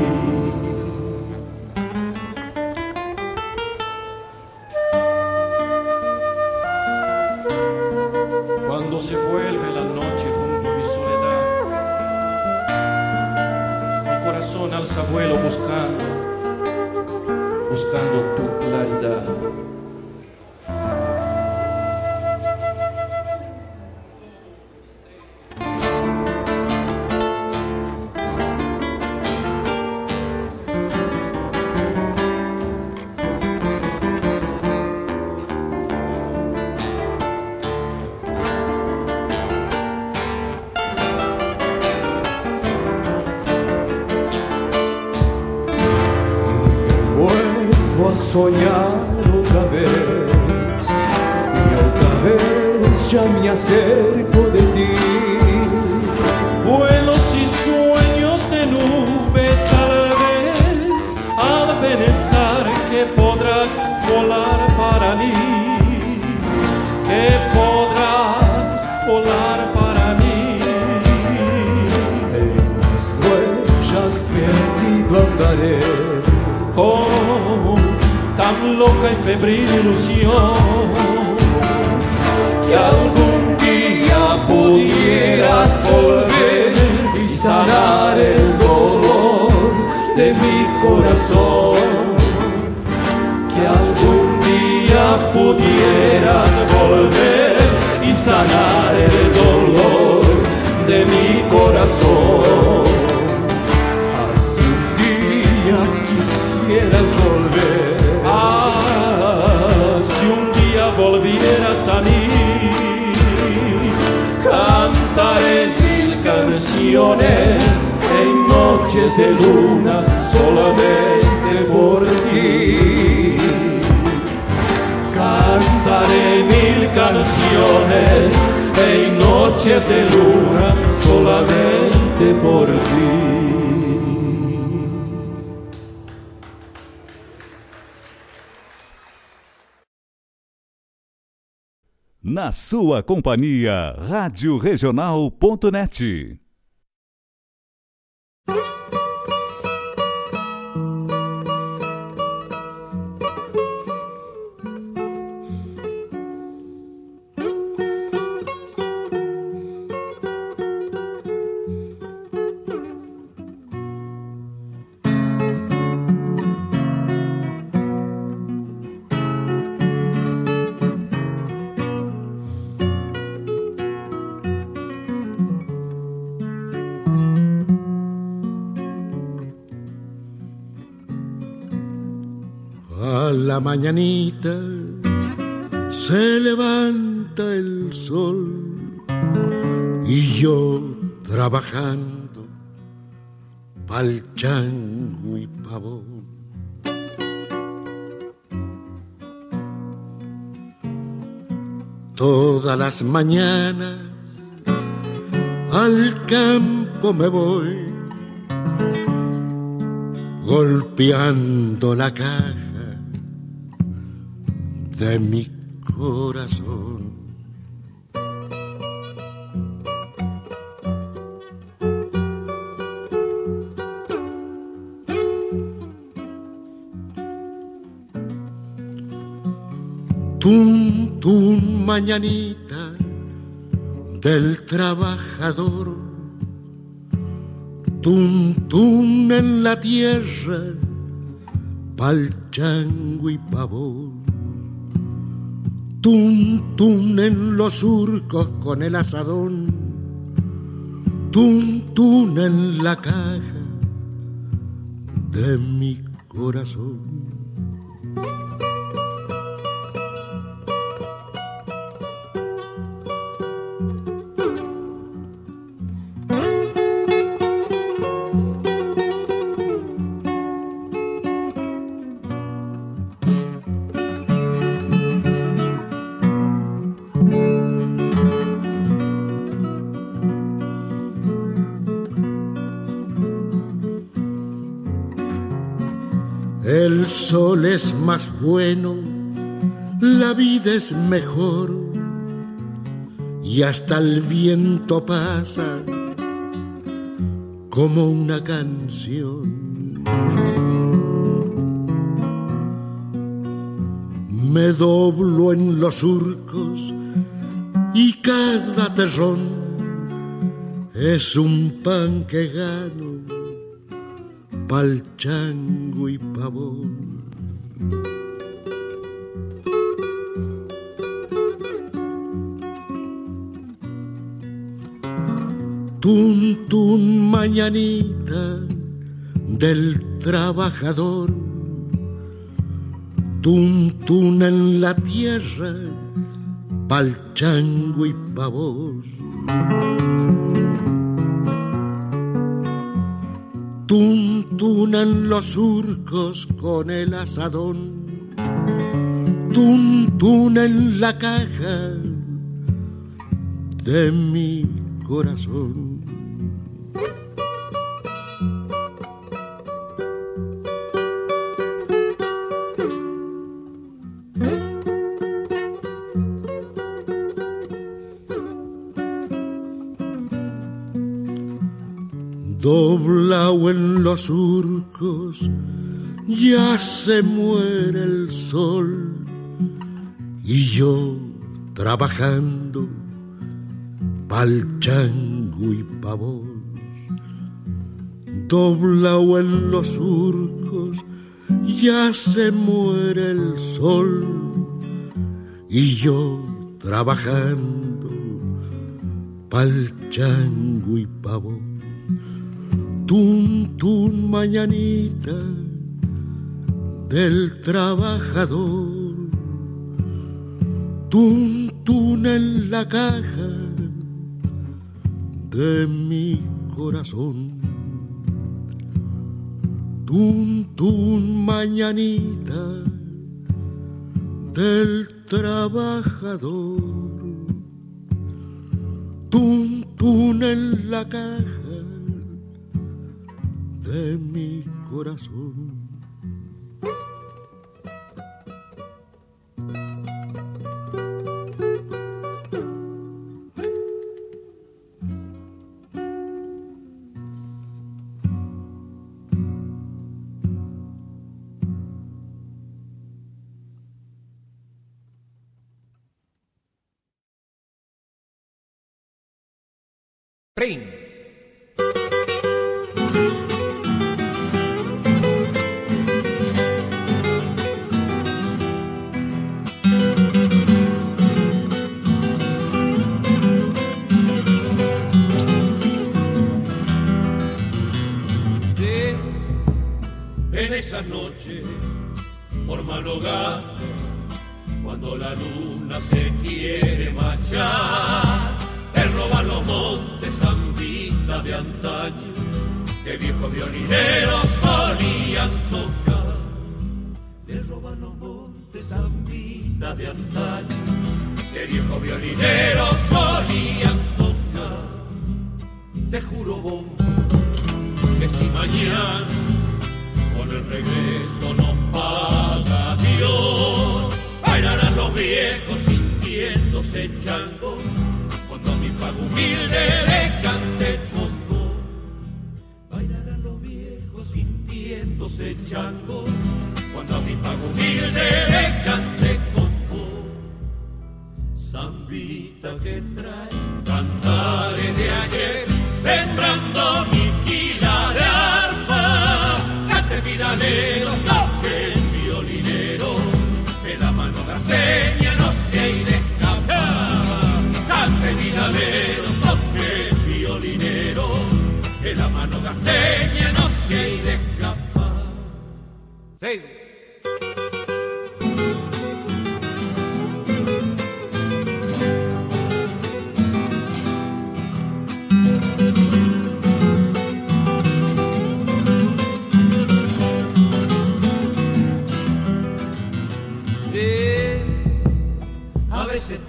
Sua companhia, Rádio se levanta el sol y yo trabajando pa'l chango y pavón. Todas las mañanas al campo me voy golpeando la caja de mi corazón. Tun, tun, mañanita del trabajador. Tun, tun en la tierra, pa'l chango y pavón. Tun, tun en los surcos con el asadón. Tun, tun en la caja de mi corazón. Es mejor y hasta el viento pasa como una canción. Me doblo en los surcos y cada terrón es un pan que gano pa'l chango y pavón. Tun, tun, mañanita del trabajador. Tun, tun en la tierra, pa'l chango y pavón. Tun, tun en los surcos con el asadón. Tun, tun en la caja de mi corazón. Se muere el sol y yo trabajando pa'l chango y pavos, doblado en los surcos, ya se muere el sol y yo trabajando pa'l chango y pavo. Tun, tun, mañanita del trabajador. Tun, en la caja de mi corazón. Tun, mañanita del trabajador. Tun, tun en la caja de mi corazón. En esa noche por manogar cuando la luna se quiere marchar te roban los montes zambita de antaño que viejos violineros solían tocar le roban los montes zambita de antaño que viejos violineros solían tocar te juro vos que si mañana con el regreso nos paga Dios. Bailarán los viejos sintiéndose chango, cuando a mi humilde le cante congo. Bailarán los viejos sintiéndose chango, cuando a mi pago humilde le cante congo. Zambita que trae cantares de ayer, sembrando mi quila de arpa cante viralero,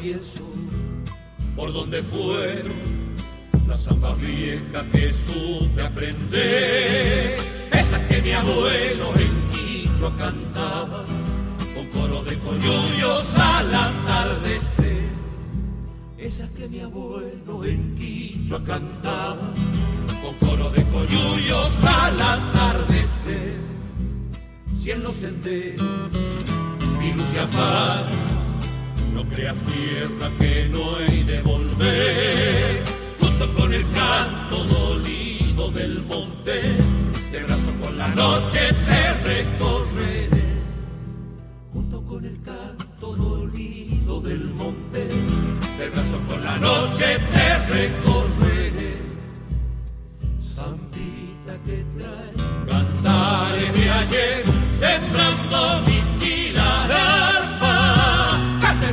pienso por dónde fueron las zambas viejas que supe aprender, esas que mi abuelo en Quichua cantaba con coro de coyuyos al atardecer, esas que mi abuelo en Quichua cantaba con coro de coyuyos al atardecer, si en los mi luz se apaga, no creas tierra que no he de volver, junto con el canto dolido del monte, de brazo con la noche te recorreré, junto con el canto dolido del monte, de brazo con la noche te recorreré, Zambita que trae cantares de ayer, sembrando mi quila de arpa, cante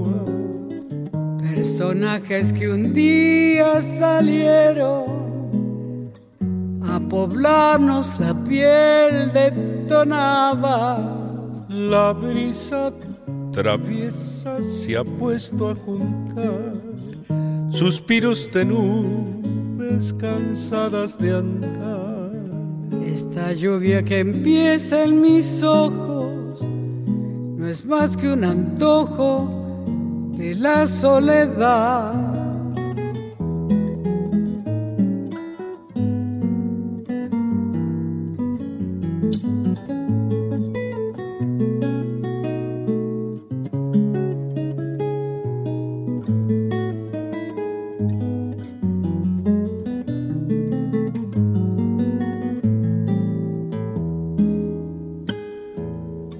Personajes que un día salieron a poblarnos la piel de tonabas. La brisa traviesa se ha puesto a juntar suspiros de nubes cansadas de andar. Esta lluvia que empieza en mis ojos no es más que un antojo de la soledad.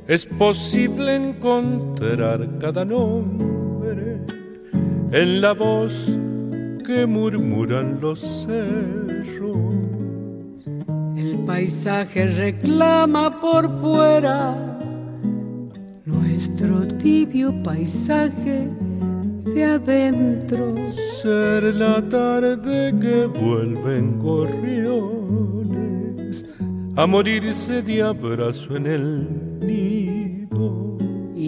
es posible encontrar cada nombre en la voz que murmuran los cerros. El paisaje reclama por fuera nuestro tibio paisaje de adentro. Ser la tarde que vuelven gorriones a morirse de abrazo en el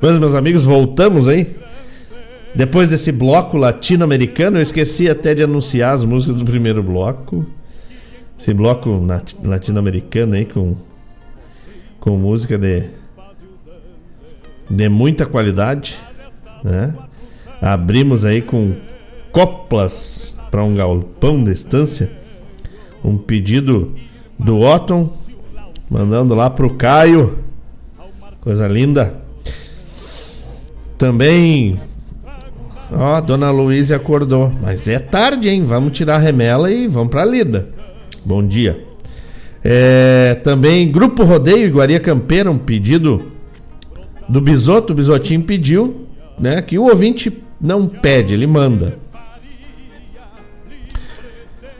Mas, meus amigos, voltamos aí. Depois desse bloco latino-americano, eu esqueci até de anunciar as músicas do primeiro bloco. Esse bloco latino-americano aí com, com música de, de muita qualidade. Né? Abrimos aí com coplas para um galpão de estância. Um pedido do Otton, mandando lá pro Caio Coisa linda. Também. Ó, Dona Luísa acordou. Mas é tarde, hein? Vamos tirar a remela e vamos pra lida. Bom dia. É, também Grupo Rodeio Iguaria Campeira, um pedido do Bisoto. O Bisotinho pediu, né? Que o ouvinte não pede, ele manda.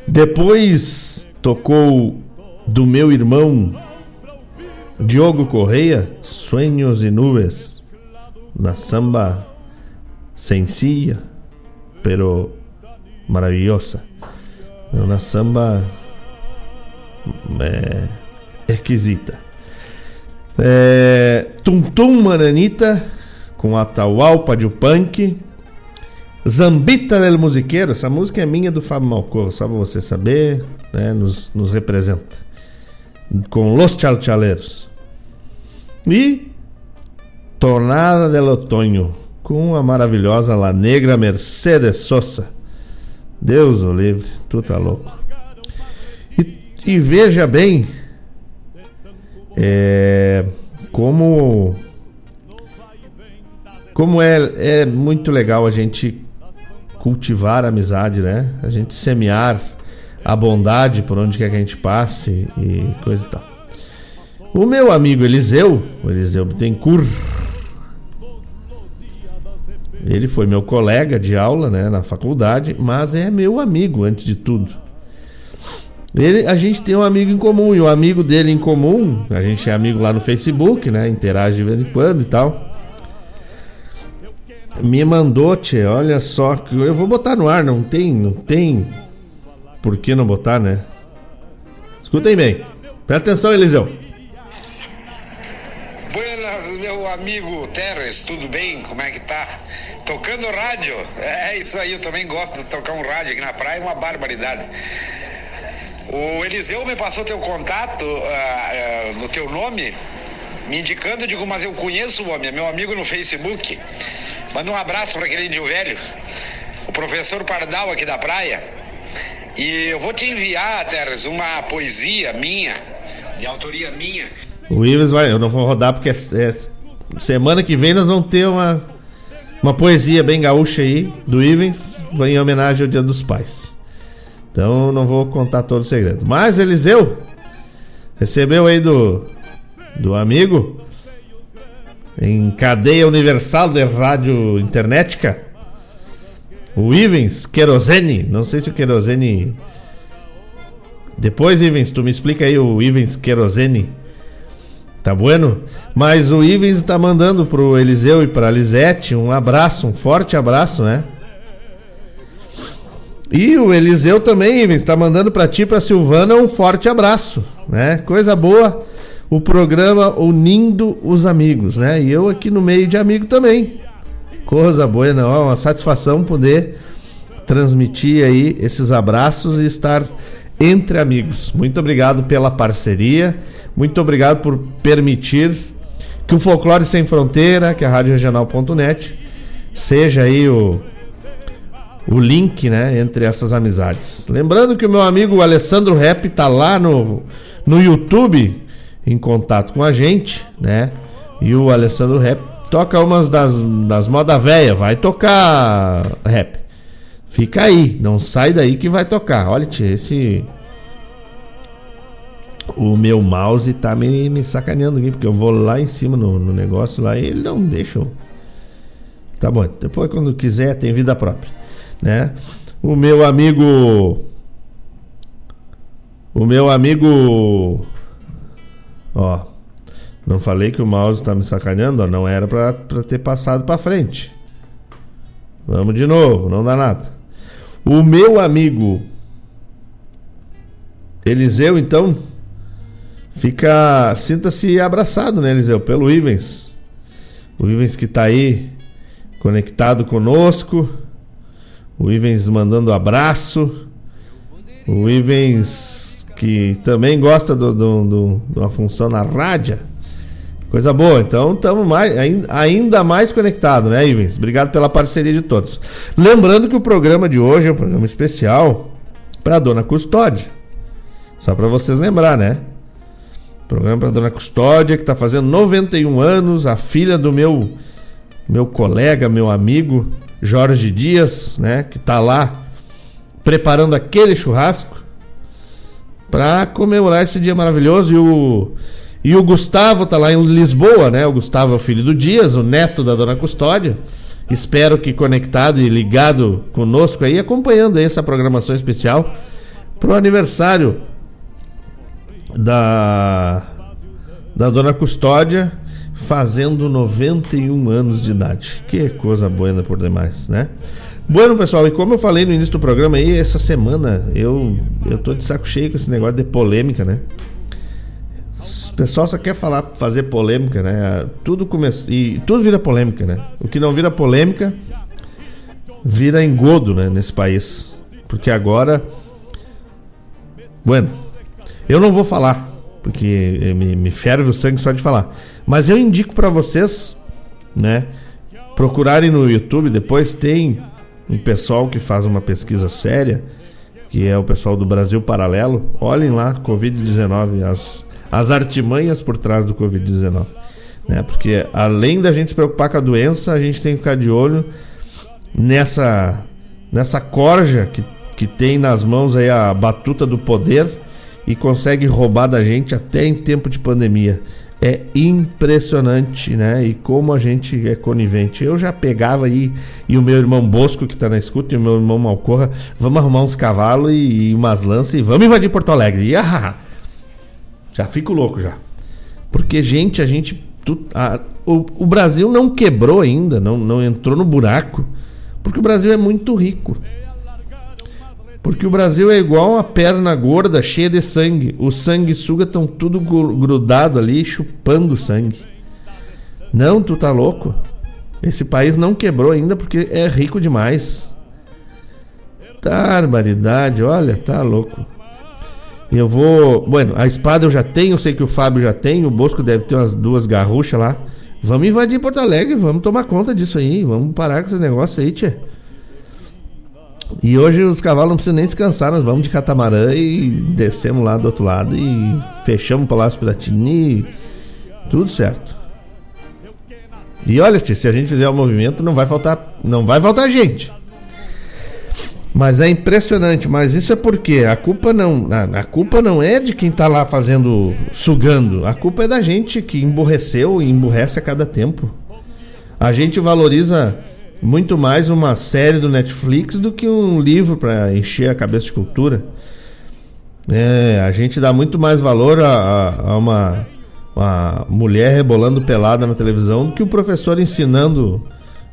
Depois tocou do meu irmão Diogo Correia, Sonhos e Nubes, na samba sencilla, pero maravilhosa. Uma samba é, esquisita. É, Tum Tum Mananita com Atahualpa de Punk. Zambita del Musiqueiro, essa música é minha do Fábio Malcorro, só pra você saber, né, nos, nos representa. Com Los Chalchaleiros. E Tornada del Otoño, com a maravilhosa La Negra Mercedes Sosa. Deus o livre, tu tá louco. E, e veja bem é, como como é, é muito legal a gente cultivar a amizade, né? A gente semear a bondade por onde quer que a gente passe e coisa e tal. O meu amigo Eliseu, o Eliseu Bittencourt, ele foi meu colega de aula, né, na faculdade, mas é meu amigo antes de tudo. Ele, a gente tem um amigo em comum e o amigo dele em comum, a gente é amigo lá no Facebook, né, interage de vez em quando e tal me mandou, tchê, olha só, que eu vou botar no ar, não tem, não tem por que não botar, né? Escutem bem. Presta atenção, Eliseu. Amigo Terres, tudo bem? Como é que tá? Tocando rádio? É isso aí, eu também gosto de tocar um rádio aqui na praia, é uma barbaridade. O Eliseu me passou teu contato uh, uh, no teu nome, me indicando, eu digo, mas eu conheço o homem, é meu amigo no Facebook. Manda um abraço para aquele índio velho, o professor Pardal aqui da praia. E eu vou te enviar, Teres, uma poesia minha, de autoria minha. O Ives vai, eu não vou rodar porque é, é, semana que vem nós vamos ter uma, uma poesia bem gaúcha aí do Ivens, em homenagem ao Dia dos Pais. Então não vou contar todo o segredo. Mas Eliseu recebeu aí do do amigo em cadeia universal de rádio internetica. O Ivens Querosene, não sei se o Querosene. Depois, Ivens, tu me explica aí o Ivens Querosene. Tá bueno? Mas o Ivens tá mandando pro Eliseu e pra Lisete um abraço, um forte abraço, né? E o Eliseu também, Ivens, tá mandando pra ti pra Silvana um forte abraço, né? Coisa boa o programa Unindo os Amigos, né? E eu aqui no meio de amigo também. Coisa boa, não, é uma satisfação poder transmitir aí esses abraços e estar entre amigos. Muito obrigado pela parceria, muito obrigado por permitir que o Folclore Sem Fronteira, que é a Rádio Regional.net, seja aí o, o link, né, entre essas amizades. Lembrando que o meu amigo Alessandro Rap tá lá no, no YouTube em contato com a gente, né? E o Alessandro Rap toca umas das, das moda velha, vai tocar rap. Fica aí, não sai daí que vai tocar. Olha, tia, esse. O meu mouse tá me, me sacaneando aqui, porque eu vou lá em cima no, no negócio lá e ele não deixa. Tá bom, depois quando quiser tem vida própria, né? O meu amigo. O meu amigo Ó, não falei que o mouse tá me sacaneando, ó, não era pra, pra ter passado pra frente. Vamos de novo, não dá nada. O meu amigo Eliseu, então, fica. Sinta-se abraçado, né, Eliseu? Pelo Ivens. O Ivens que tá aí conectado conosco. O Ivens mandando abraço. O Ivens que também gosta de uma função na rádio. Coisa boa, então estamos mais, ainda mais conectados, né, Ivens? Obrigado pela parceria de todos. Lembrando que o programa de hoje é um programa especial para Dona Custódia. Só para vocês lembrar, né? Programa para Dona Custódia, que está fazendo 91 anos, a filha do meu meu colega, meu amigo Jorge Dias, né, que está lá preparando aquele churrasco para comemorar esse dia maravilhoso e o e o Gustavo tá lá em Lisboa, né? O Gustavo é o filho do Dias, o neto da Dona Custódia. Espero que conectado e ligado conosco aí, acompanhando aí essa programação especial pro aniversário da da Dona Custódia, fazendo 91 anos de idade. Que coisa boa por demais, né? Bueno, pessoal, e como eu falei no início do programa aí, essa semana eu, eu tô de saco cheio com esse negócio de polêmica, né? O pessoal só quer falar, fazer polêmica, né? Tudo começa e tudo vira polêmica, né? O que não vira polêmica vira engodo, né, nesse país. Porque agora Bueno, eu não vou falar, porque me, me ferve o sangue só de falar. Mas eu indico para vocês, né, procurarem no YouTube, depois tem um pessoal que faz uma pesquisa séria, que é o pessoal do Brasil Paralelo. Olhem lá, Covid-19, as, as artimanhas por trás do Covid-19. Né? Porque além da gente se preocupar com a doença, a gente tem que ficar de olho nessa, nessa corja que, que tem nas mãos aí a batuta do poder e consegue roubar da gente até em tempo de pandemia é impressionante, né? E como a gente é conivente. Eu já pegava aí, e o meu irmão Bosco, que tá na escuta, e o meu irmão Malcorra, vamos arrumar uns cavalos e, e umas lanças e vamos invadir Porto Alegre. Ah, já fico louco já. Porque, gente, a gente. Tu, a, o, o Brasil não quebrou ainda, não, não entrou no buraco, porque o Brasil é muito rico. Porque o Brasil é igual uma perna gorda cheia de sangue. Os sanguessuga estão tudo grudado ali, chupando sangue. Não, tu tá louco? Esse país não quebrou ainda porque é rico demais. Barbaridade, olha, tá louco. Eu vou. Bueno, a espada eu já tenho, sei que o Fábio já tem, o Bosco deve ter umas duas garruchas lá. Vamos invadir Porto Alegre, vamos tomar conta disso aí, vamos parar com esses negócios aí, tia. E hoje os cavalos não precisam nem descansar, nós vamos de catamarã e descemos lá do outro lado e fechamos o Palácio Piratini tudo certo. E olha, tia, se a gente fizer o movimento, não vai faltar, não vai faltar gente. Mas é impressionante, mas isso é porque a culpa não, a, a culpa não é de quem tá lá fazendo, sugando. A culpa é da gente que emborreceu e emburrece a cada tempo. A gente valoriza muito mais uma série do Netflix do que um livro para encher a cabeça de cultura. É, a gente dá muito mais valor a, a, uma, uma mulher rebolando pelada na televisão do que o um professor ensinando,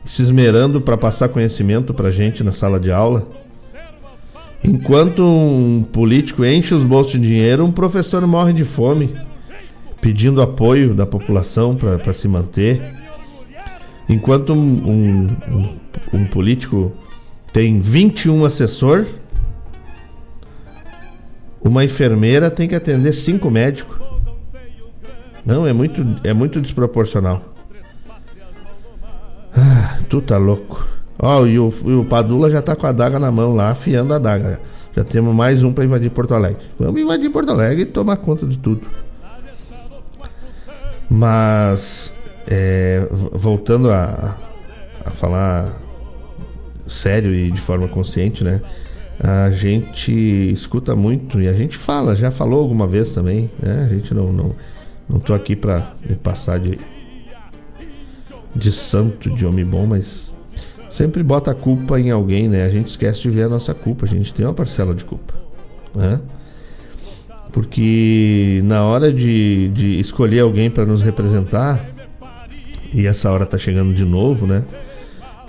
se esmerando para passar conhecimento para gente na sala de aula. Enquanto um político enche os bolsos de dinheiro, um professor morre de fome, pedindo apoio da população para se manter. Enquanto um, um, um, político tem 21 assessor, uma enfermeira tem que atender cinco médicos. Não, é muito, é muito desproporcional. Ah, tu tá louco. Ó, e, o, e o Padula já tá com a daga na mão lá, afiando a daga. Já temos mais um para invadir Porto Alegre. Vamos invadir Porto Alegre e tomar conta de tudo. Mas é, voltando a, a falar sério e de forma consciente, né? A gente escuta muito e a gente fala, já falou alguma vez também, né? A gente não não, não tô aqui para me passar de de santo, de homem bom, mas sempre bota a culpa em alguém, né? A gente esquece de ver a nossa culpa, a gente tem uma parcela de culpa, né? Porque na hora de, de escolher alguém para nos representar, e essa hora tá chegando de novo, né?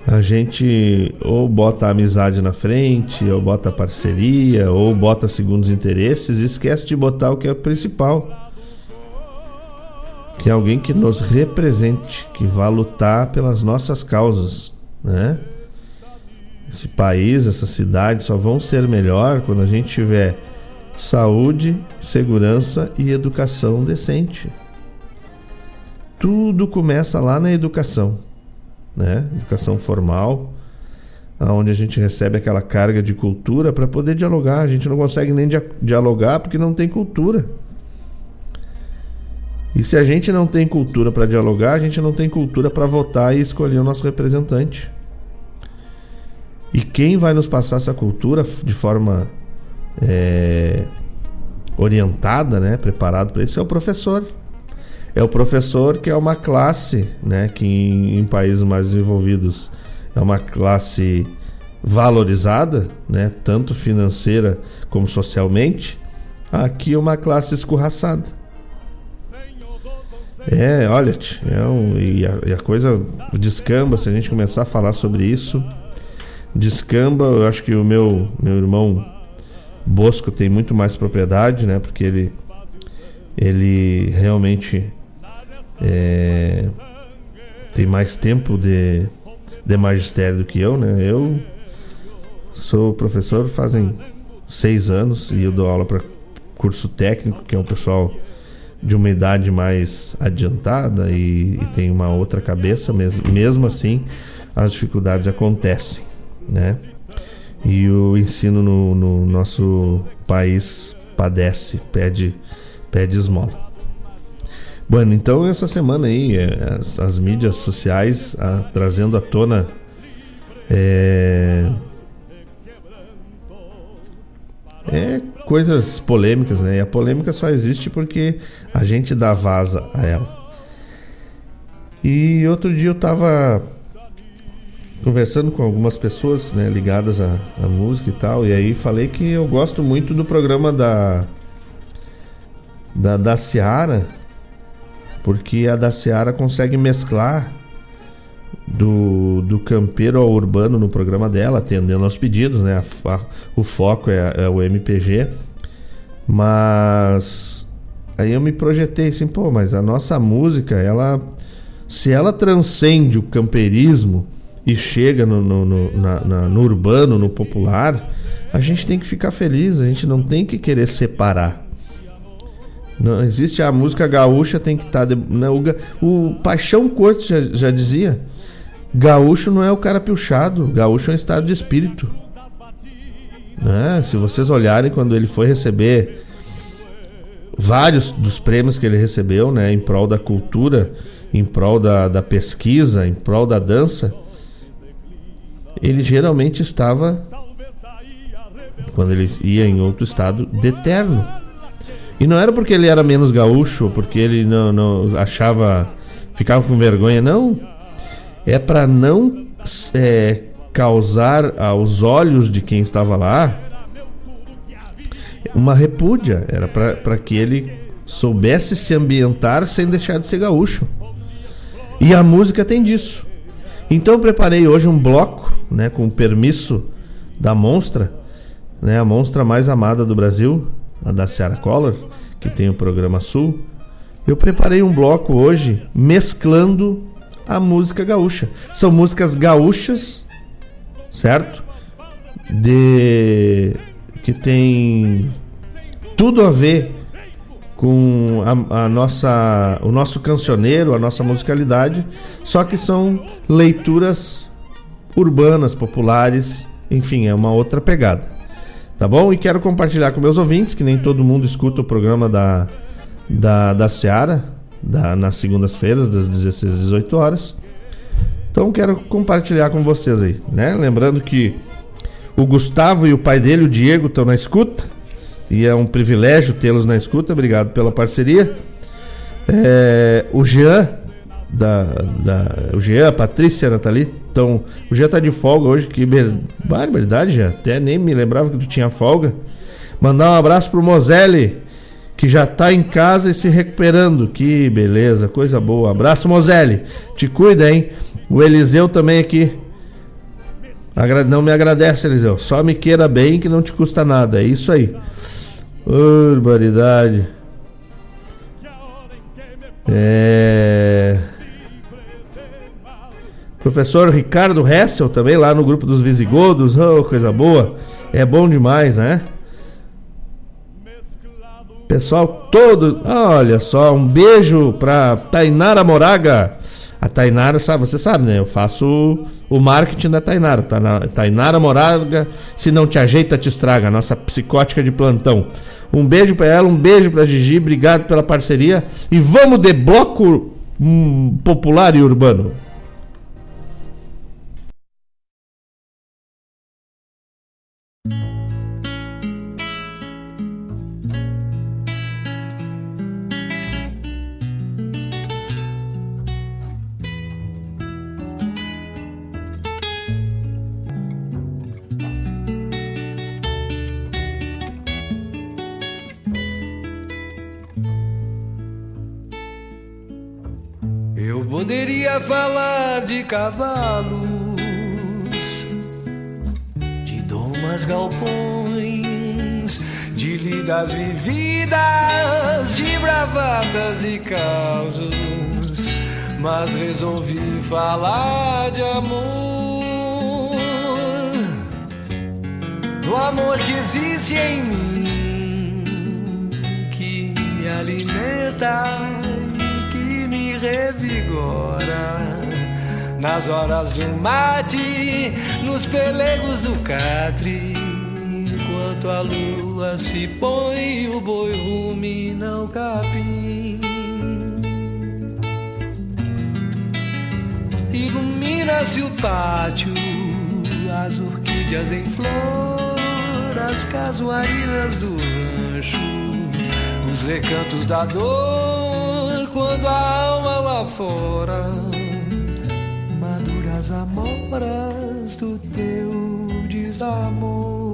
A gente ou bota a amizade na frente, ou bota a parceria, ou bota segundos interesses e esquece de botar o que é o principal. Que é alguém que nos represente, que vá lutar pelas nossas causas, né? Esse país, essa cidade só vão ser melhor quando a gente tiver saúde, segurança e educação decente. Tudo começa lá na educação, né? Educação formal, aonde a gente recebe aquela carga de cultura para poder dialogar. A gente não consegue nem dialogar porque não tem cultura. E se a gente não tem cultura para dialogar, a gente não tem cultura para votar e escolher o nosso representante. E quem vai nos passar essa cultura de forma é, orientada, né, preparado para isso, é o professor. É o professor que é uma classe, né, que em, em países mais desenvolvidos é uma classe valorizada, né, tanto financeira como socialmente. Aqui é uma classe escorraçada. É, olha, é um, e, a, e a coisa descamba se a gente começar a falar sobre isso. Descamba, eu acho que o meu, meu irmão Bosco tem muito mais propriedade, né? Porque ele, ele realmente é, tem mais tempo de, de magistério do que eu, né? Eu sou professor fazem seis anos e eu dou aula para curso técnico, que é um pessoal de uma idade mais adiantada e, e tem uma outra cabeça, mesmo, mesmo assim as dificuldades acontecem, né? E o ensino no, no nosso país padece, pede, pede esmola. Bueno, então essa semana aí, é, as, as mídias sociais a, trazendo à tona é, é coisas polêmicas, né? E a polêmica só existe porque a gente dá vaza a ela. E outro dia eu tava conversando com algumas pessoas né, ligadas à, à, música e tal, e aí falei que eu gosto muito do programa da da, da Seara, porque a da Seara consegue mesclar do, do campeiro ao urbano no programa dela, atendendo aos pedidos, né? A, a, o foco é, é, o MPG. Mas aí eu me projetei assim, pô, mas a nossa música, ela se ela transcende o camperismo e chega no, no, no, na, na, no urbano, no popular, a gente tem que ficar feliz, a gente não tem que querer separar. Não existe a música gaúcha, tem que estar. Tá né, o, o Paixão Cortes já, já dizia Gaúcho não é o cara pilchado, gaúcho é um estado de espírito. Né? Se vocês olharem quando ele foi receber vários dos prêmios que ele recebeu, né, em prol da cultura, em prol da, da pesquisa, em prol da dança, ele geralmente estava quando ele ia em outro estado de terno. E não era porque ele era menos gaúcho, porque ele não, não achava ficava com vergonha, não é para não é, causar aos olhos de quem estava lá uma repúdia. Era para que ele soubesse se ambientar sem deixar de ser gaúcho. E a música tem disso. Então eu preparei hoje um bloco, né, com o permisso da Monstra, né, a monstra mais amada do Brasil, a da Seara Collor, que tem o programa Sul. Eu preparei um bloco hoje mesclando a música gaúcha. São músicas gaúchas, certo? De que tem tudo a ver com a, a, nossa, o nosso cancioneiro, a nossa musicalidade, só que são leituras urbanas, populares, enfim, é uma outra pegada. Tá bom? E quero compartilhar com meus ouvintes, que nem todo mundo escuta o programa da, da, da Seara, da, nas segundas-feiras, das 16 às 18 horas. Então quero compartilhar com vocês aí, né? Lembrando que o Gustavo e o pai dele, o Diego, estão na escuta. E é um privilégio tê-los na escuta. Obrigado pela parceria. É, o Jean, da, da, o Jean, a Patrícia, a Nathalie, então, o Jean tá de folga hoje, que barbaridade, Jean. Até nem me lembrava que tu tinha folga. Mandar um abraço pro Moselli, que já está em casa e se recuperando. Que beleza, coisa boa. Abraço, Moselli. Te cuida, hein? O Eliseu também aqui. Não me agradece, Eliseu. Só me queira bem que não te custa nada. É isso aí. Urbanidade. É. Professor Ricardo Hessel também lá no grupo dos Visigodos. Oh, coisa boa. É bom demais, né? Pessoal todo, olha só, um beijo pra Tainara Moraga. A Tainara, sabe, você sabe, né? Eu faço o marketing da Tainara. Tainara Moraga, se não te ajeita, te estraga. Nossa psicótica de plantão. Um beijo para ela, um beijo para Gigi, obrigado pela parceria e vamos de bloco hum, popular e urbano. Falar de amor, do amor que existe em mim, que me alimenta revigora nas horas do mate, nos pelegos do catre. Enquanto a lua se põe, o boi rumina o capim. Ilumina-se o pátio, as orquídeas em flor, as casuarinas do rancho, os recantos da dor quando a alma lá fora madura as amoras do teu desamor.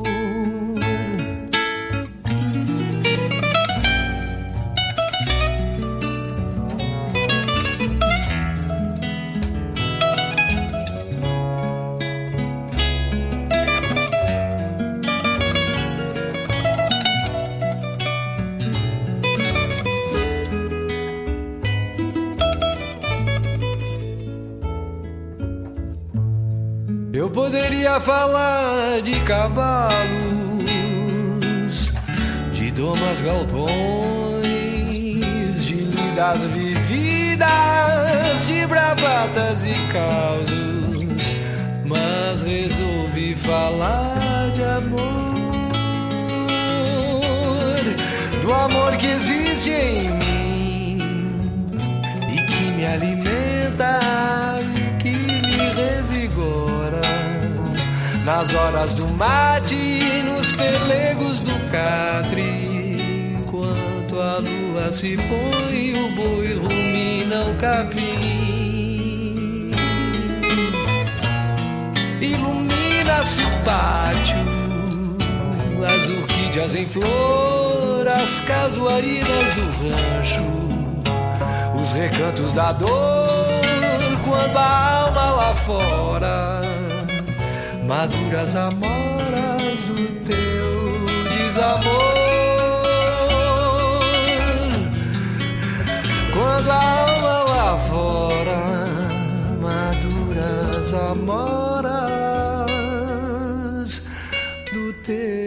Poderia falar de cavalos, de domas galpões, de lidas vividas, de bravatas e causos, mas resolvi falar de amor, do amor que existe em mim e que me alimenta nas horas do mate, nos pelegos do catre. Enquanto a lua se põe, o boi rumina o capim. Ilumina-se o pátio, as orquídeas em flor, as casuarinas do rancho, os recantos da dor. Quando a alma lá fora maduras amoras do teu desamor. Quando a alma lá fora, maduras amoras do teu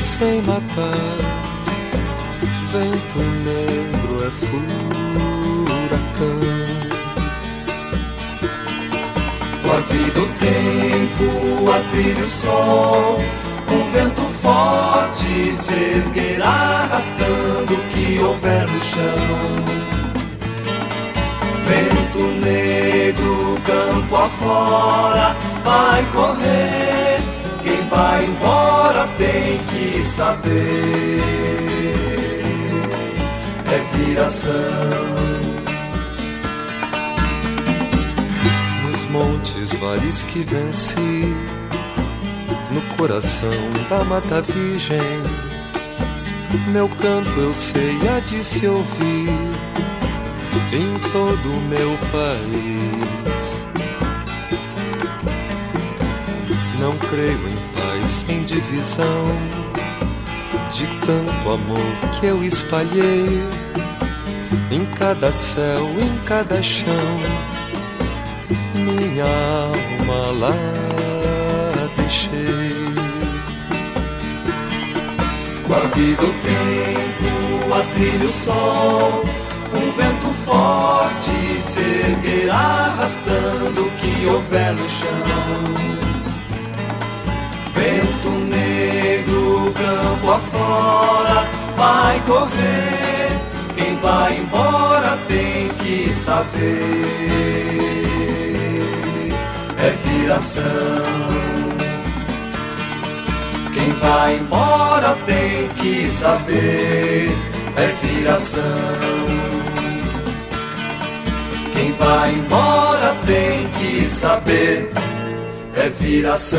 sem matar. Vento negro é furacão. A vida, o tempo, a trilha, o sol. Um vento forte erguerá arrastando o que houver no chão vento negro, campo afora, vai correr. Embora tem que saber. É viração. Nos montes, vales que venci, no coração da mata virgem. Meu canto eu sei, há de se ouvir em todo o meu país. Não creio em sem divisão, de tanto amor que eu espalhei em cada céu, em cada chão. Minha alma lá deixei. Com a vida, o tempo, a trilha, o sol um vento forte se arrastando o que houver no chão. Vento negro, campo afora, vai correr. Quem vai embora tem que saber. É viração. Quem vai embora tem que saber. É viração. Quem vai embora tem que saber, é viração.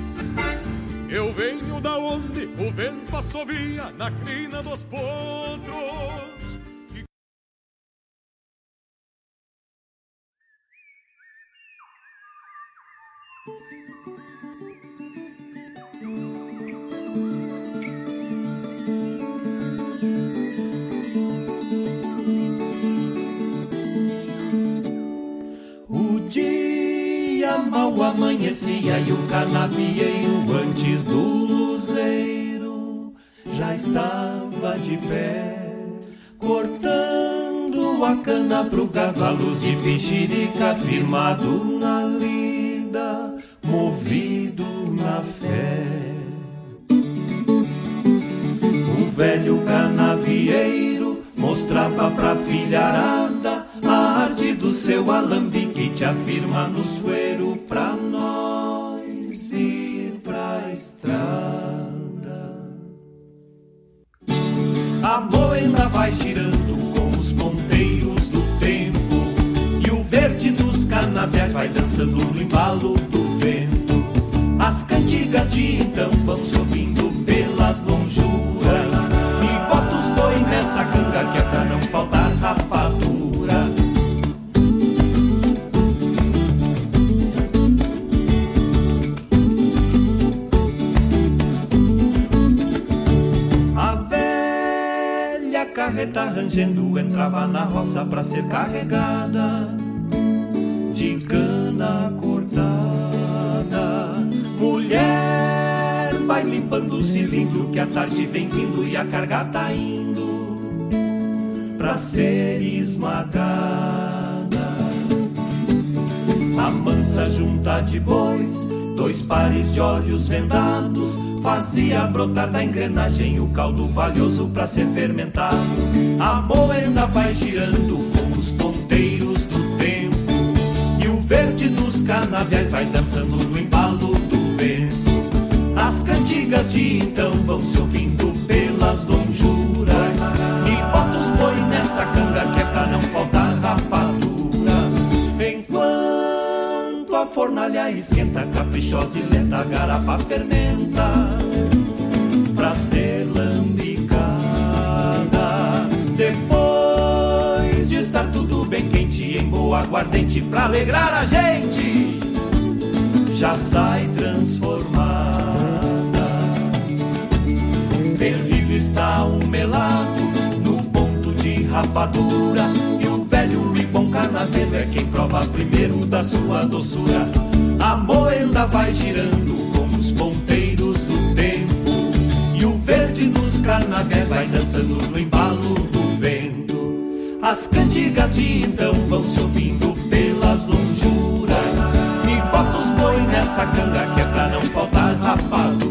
Da onde o vento assovia na crina dos potros. O dia mal amanhecia e o canavieiro antes do luzeiro já estava de pé, cortando a cana pro luz de pichirica firmado na lida, movido na fé. O velho canavieiro mostrava pra filharada a arte do seu alambique te afirma no sueiro pra nós ir pra estrada. A moeda vai girando com os ponteiros do tempo e o verde dos canaviais vai dançando no embalo do vento. As cantigas de então vão subindo pelas lonjuras e bota os boi nessa canga que é não faltar carreta rangendo entrava na roça pra ser carregada de cana cortada. Mulher vai limpando o cilindro que a tarde vem vindo e a carga tá indo pra ser esmagada. A mansa junta de bois, Dois pares de olhos vendados fazia brotar da engrenagem o caldo valioso para ser fermentado. A moeda vai girando com os ponteiros do tempo e o verde dos canaviais vai dançando no embalo do vento. As cantigas de então vão se ouvindo pelas lonjuras e bota os boi nessa canga que é pra não faltar rapadura. Fornalha esquenta, caprichosa e lenta, a garapa fermenta pra ser lambicada. Depois de estar tudo bem quente, em boa aguardente, pra alegrar a gente, já sai transformada. Fervido está um melado no ponto de rapadura bom carnaveiro é quem prova primeiro da sua doçura. A moeda vai girando como os ponteiros do tempo e o verde dos carnaviais vai dançando no embalo do vento. As cantigas de então vão se ouvindo pelas lonjuras e bota os boi nessa canga que é pra não faltar rapadura.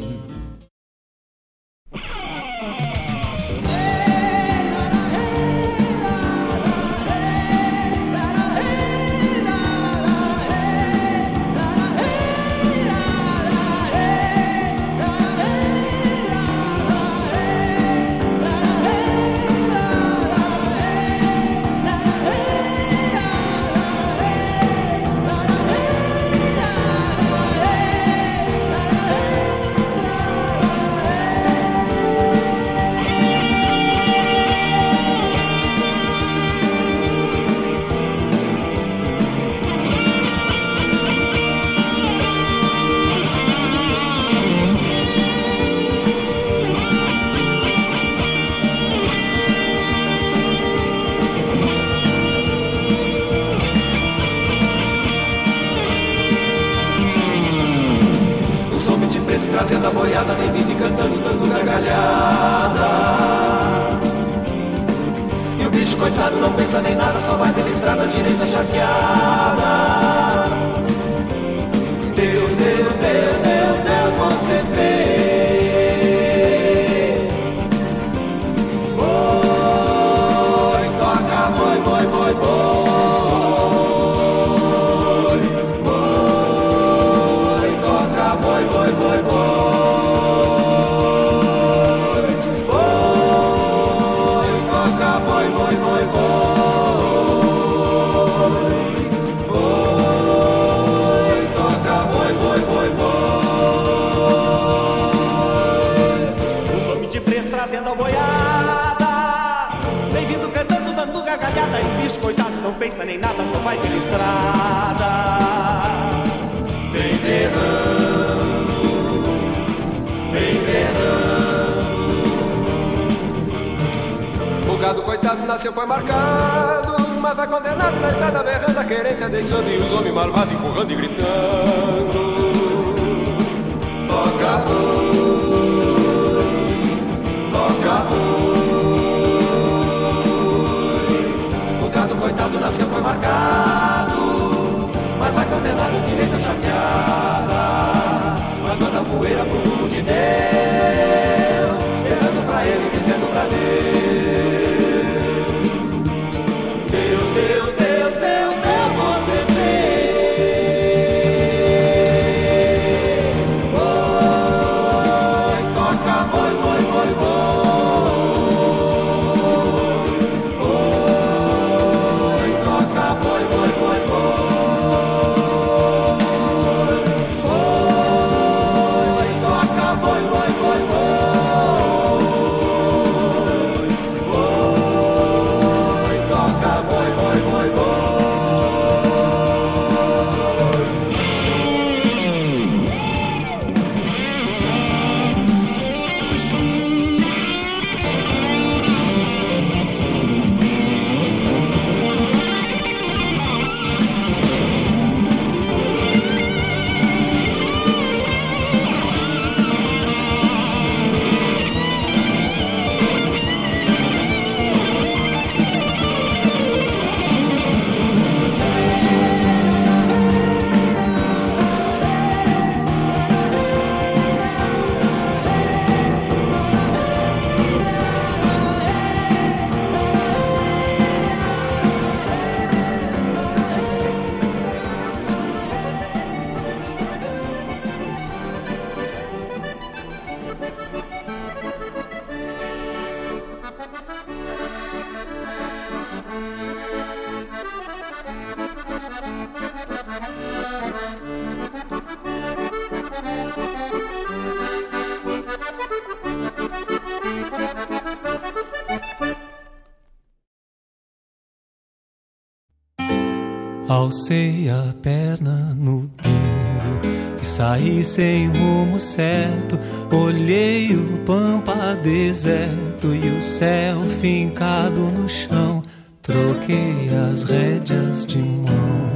Sem rumo certo. Olhei o pampa deserto e o céu fincado no chão. Troquei as rédeas de mão,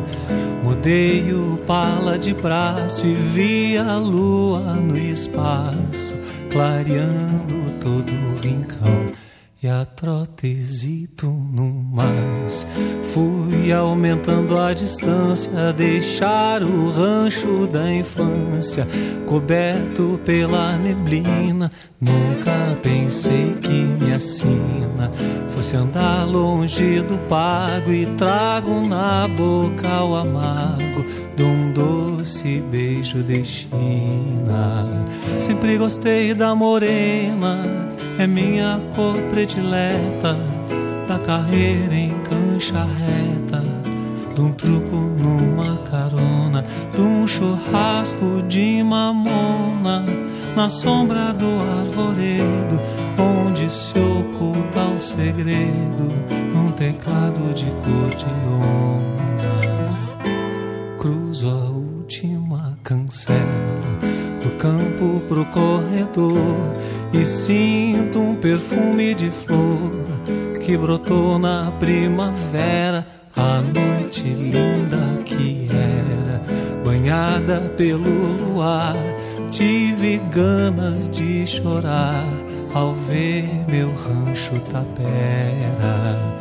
mudei o pala de braço e vi a lua no espaço, clareando todo o rincão e a trotezito no Fui aumentando a distância, deixar o rancho da infância coberto pela neblina. Nunca pensei que minha sina fosse andar longe do pago e trago na boca o amargo de um doce beijo de China. Sempre gostei da morena é minha cor predileta da carreira em cancha reta, de um truco numa carona, de um churrasco de mamona na sombra do arvoredo, onde se oculta o segredo num teclado de cor de onda. Cruzo a última cancela do campo pro corredor e sinto um perfume de flor que brotou na primavera, a noite linda que era, banhada pelo luar. Tive ganas de chorar ao ver meu rancho tapera.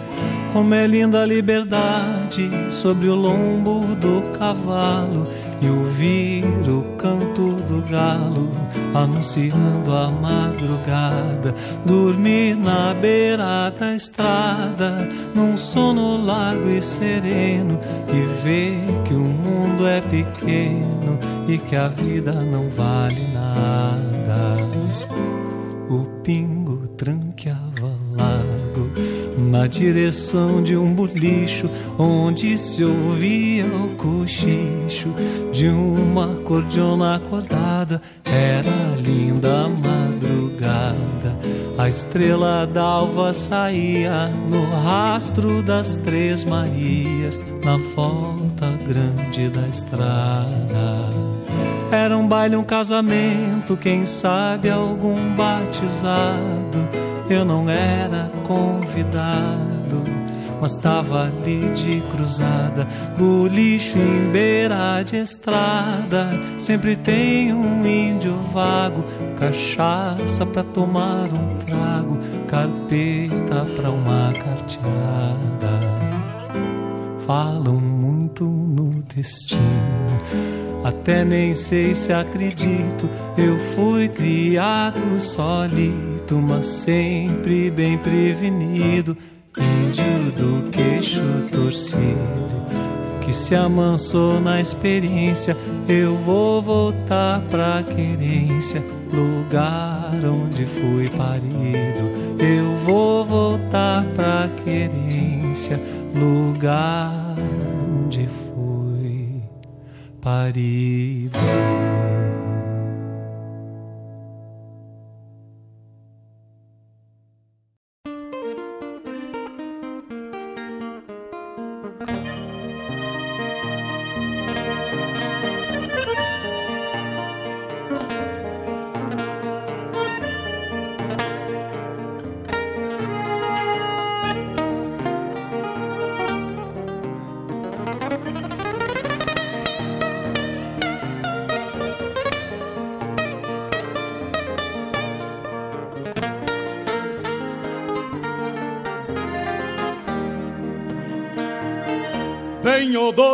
Como é linda a liberdade sobre o lombo do cavalo e ouvir o canto galo anunciando a madrugada. Dormir na beira da estrada, num sono largo e sereno, e ver que o mundo é pequeno e que a vida não vale nada. O pingo tranqueava largo na direção de um bolicho onde se ouvia o cochicho de uma cordiona acordada. Era linda a madrugada, a estrela d'alva saía no rastro das Três Marias na volta grande da estrada. Era um baile, um casamento, quem sabe algum batizado eu não era convidado mas tava ali de cruzada, bolicho em beira de estrada. Sempre tem um índio vago, cachaça pra tomar um trago, carpeta pra uma carteada. Falam muito no destino. Até nem sei se acredito. Eu fui criado solito, mas sempre bem prevenido índio do queixo torcido, que se amansou na experiência. Eu vou voltar pra querência, lugar onde fui parido. Eu vou voltar pra querência, lugar onde fui parido.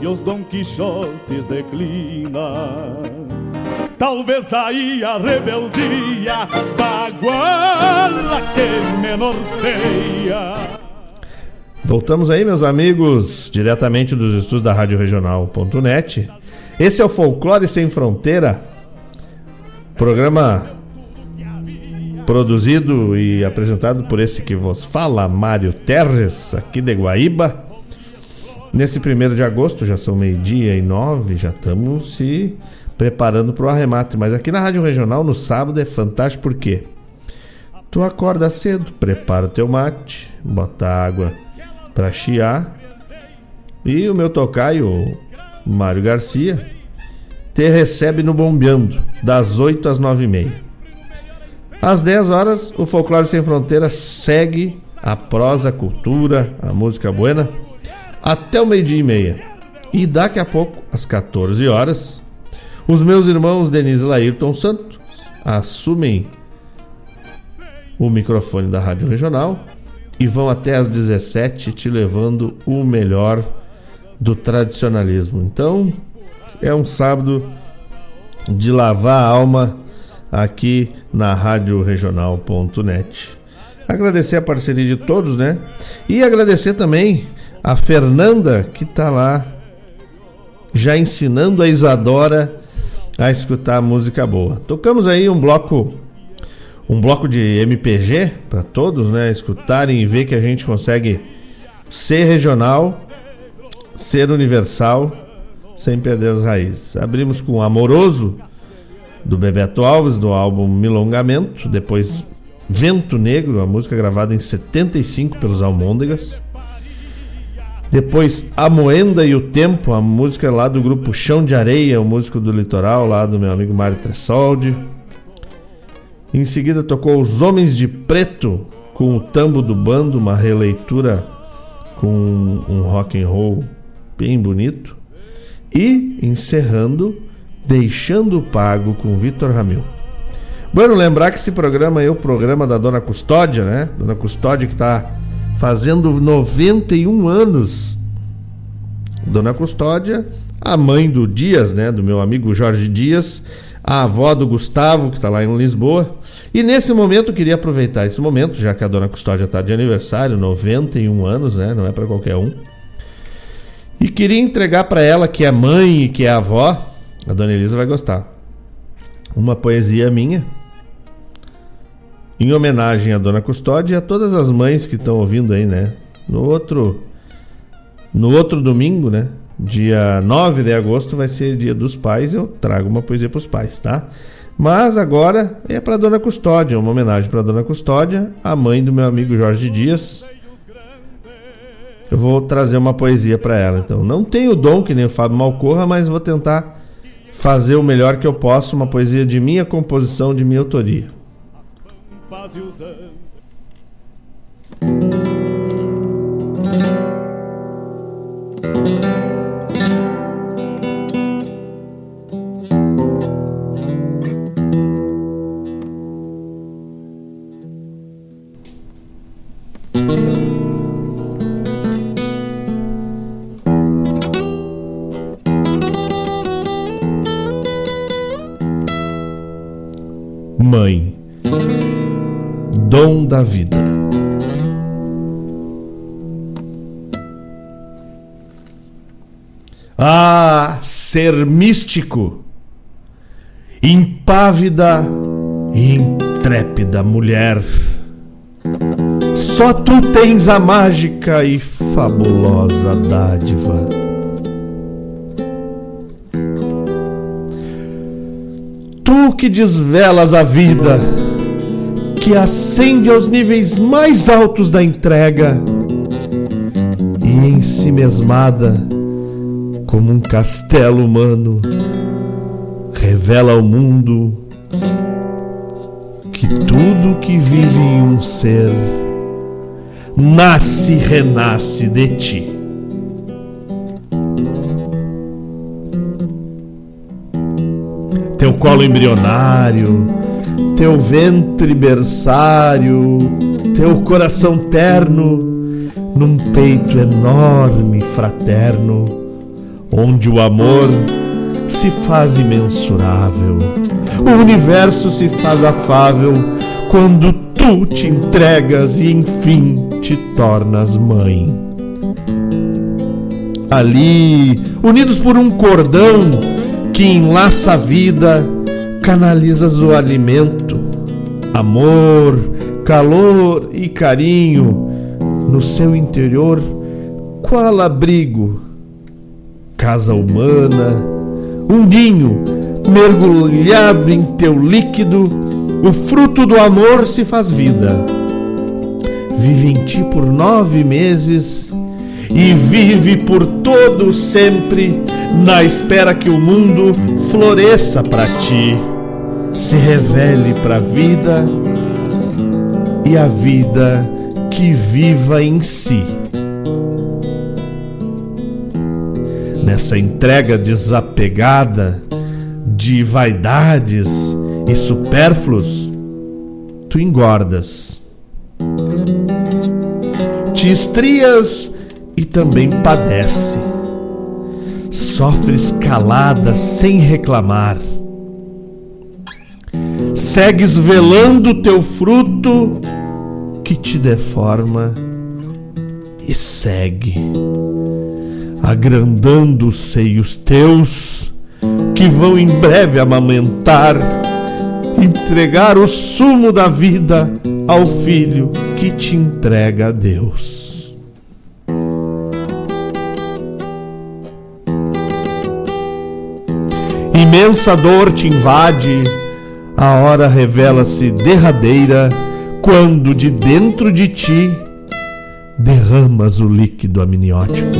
e os Dom Quixotes declina. Talvez daí a rebeldia da guala que me norteia. Voltamos aí, meus amigos, diretamente dos estudos da Rádio Regional.net. Esse é o Folclore Sem Fronteira, programa produzido e apresentado por esse que vos fala, Mário Terres, aqui de Guaíba. Nesse primeiro de agosto, já são meio-dia e nove, já estamos se preparando para o arremate. Mas aqui na Rádio Regional, no sábado, é fantástico porque tu acorda cedo, prepara o teu mate, bota água para chiar. E o meu tocaio, Mário Garcia, te recebe no Bombeando, das 8 às 9 e meia. Às 10 horas, o Folclore Sem Fronteira segue a prosa, a cultura, a música buena até o meio-dia e meia. E daqui a pouco, às 14 horas, os meus irmãos Denise Laírton Santos assumem o microfone da Rádio Regional e vão até às 17 te levando o melhor do tradicionalismo. Então, é um sábado de lavar a alma aqui na Rádio Regional.net. Agradecer a parceria de todos, né? E agradecer também a Fernanda que está lá já ensinando a Isadora a escutar música boa. Tocamos aí um bloco um bloco de MPG para todos, né, escutarem e ver que a gente consegue ser regional, ser universal, sem perder as raízes. Abrimos com Amoroso do Bebeto Alves do álbum Milongamento, depois Vento Negro, a música gravada em 75 pelos Almôndegas. Depois A Moenda e o Tempo, a música lá do grupo Chão de Areia, o músico do litoral, lá do meu amigo Mário Tressoldi. Em seguida tocou Os Homens de Preto, com o tambo do bando, uma releitura com um rock and roll bem bonito. E encerrando, Deixando Pago com Vitor Ramil. Bueno, lembrar que esse programa é o programa da Dona Custódia, né? Dona Custódia que está fazendo 91 anos. Dona Custódia, a mãe do Dias, né? Do meu amigo Jorge Dias, a avó do Gustavo, que está lá em Lisboa. E nesse momento, eu queria aproveitar esse momento, já que a Dona Custódia está de aniversário, 91 anos, né? Não é para qualquer um. E queria entregar para ela, que é mãe e que é avó, a Dona Elisa vai gostar, uma poesia minha em homenagem à Dona Custódia e a todas as mães que estão ouvindo aí, né? No outro no outro domingo, né? Dia 9 de agosto vai ser dia dos pais, eu trago uma poesia para os pais, tá? Mas agora é para Dona Custódia, uma homenagem para Dona Custódia, a mãe do meu amigo Jorge Dias. Eu vou trazer uma poesia para ela, então. Não tenho dom que nem o Fábio Malcorra, mas vou tentar fazer o melhor que eu posso, uma poesia de minha composição, de minha autoria. Mãe dom da vida. Ah, ser místico, impávida e intrépida mulher, só tu tens a mágica e fabulosa dádiva. Tu que desvelas a vida que ascende aos níveis mais altos da entrega e em si mesmada, como um castelo humano, revela ao mundo que tudo que vive em um ser nasce e renasce de ti. Teu colo embrionário, teu ventre berçário, teu coração terno, num peito enorme, fraterno, onde o amor se faz imensurável, o universo se faz afável quando tu te entregas e enfim te tornas mãe. Ali, unidos por um cordão que enlaça a vida, canalizas o alimento, amor, calor e carinho no seu interior, qual abrigo, casa humana, um ninho mergulhado em teu líquido, o fruto do amor se faz vida. Vive em ti por nove meses e vive por todo sempre na espera que o mundo floresça para ti, se revele para a vida e a vida que viva em si. Nessa entrega desapegada de vaidades e supérfluos, tu engordas, te estrias e também padece sofres calada sem reclamar. segues velando teu fruto que te deforma e segue, agrandando os seios teus que vão em breve amamentar, entregar o sumo da vida ao filho que te entrega a Deus. Imensa dor te invade, a hora revela-se derradeira quando de dentro de ti derramas o líquido amniótico.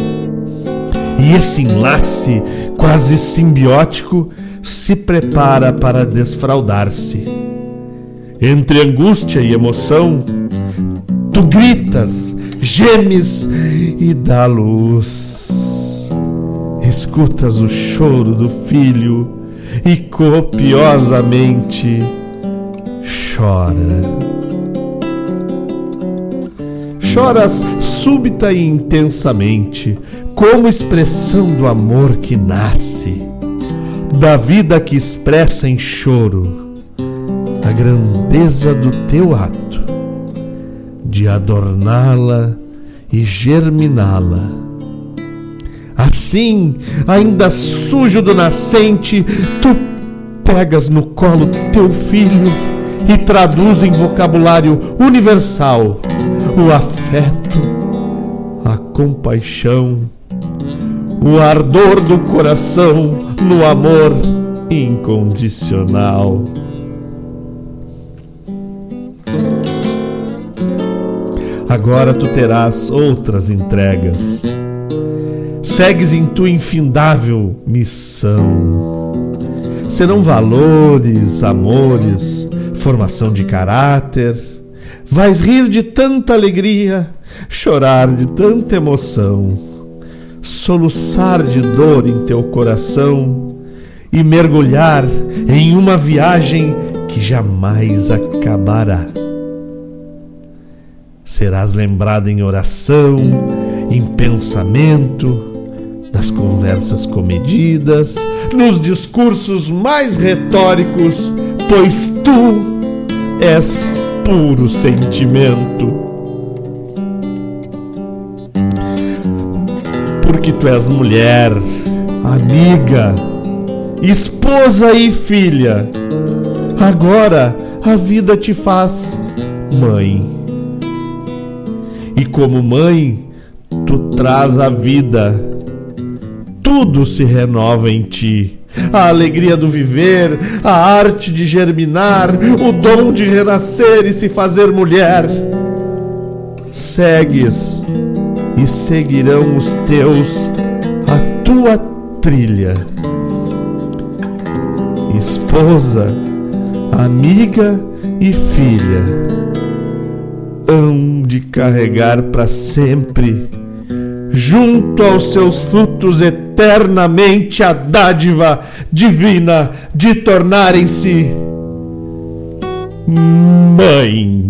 E esse enlace quase simbiótico se prepara para desfraldar-se. Entre angústia e emoção, tu gritas, gemes e dá luz. Escutas o choro do filho e copiosamente chora. Choras súbita e intensamente, como expressão do amor que nasce, da vida que expressa em choro a grandeza do teu ato de adorná-la e germiná-la. Assim, ainda sujo do nascente, tu pegas no colo teu filho e traduz em vocabulário universal o afeto, a compaixão, o ardor do coração no amor incondicional. Agora tu terás outras entregas. Segues em tua infindável missão. Serão valores, amores, formação de caráter. Vais rir de tanta alegria, chorar de tanta emoção, soluçar de dor em teu coração e mergulhar em uma viagem que jamais acabará. Serás lembrado em oração, em pensamento, nas conversas comedidas, nos discursos mais retóricos, pois tu és puro sentimento. Porque tu és mulher, amiga, esposa e filha. Agora a vida te faz mãe. E como mãe, tu traz a vida. Tudo se renova em ti. A alegria do viver, a arte de germinar, o dom de renascer e se fazer mulher. Segues e seguirão os teus a tua trilha. Esposa, amiga e filha hão de carregar para sempre, junto aos seus frutos eternamente, a dádiva divina de tornarem-se mãe.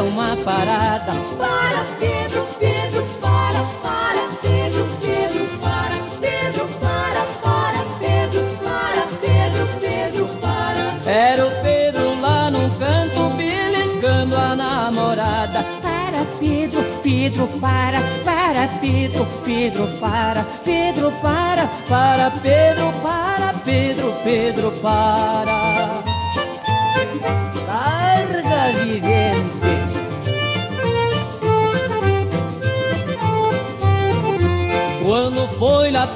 É uma parada. Para, Pedro, Pedro, para, para, Pedro, Pedro, para, Pedro, para, para, Pedro, para, Pedro, Pedro, para. Era o Pedro lá num canto, beliscando a namorada. Para, Pedro, Pedro, para, para, Pedro, Pedro, para, Pedro, para, para, Pedro, para, Pedro, Pedro, para. Larga vivente.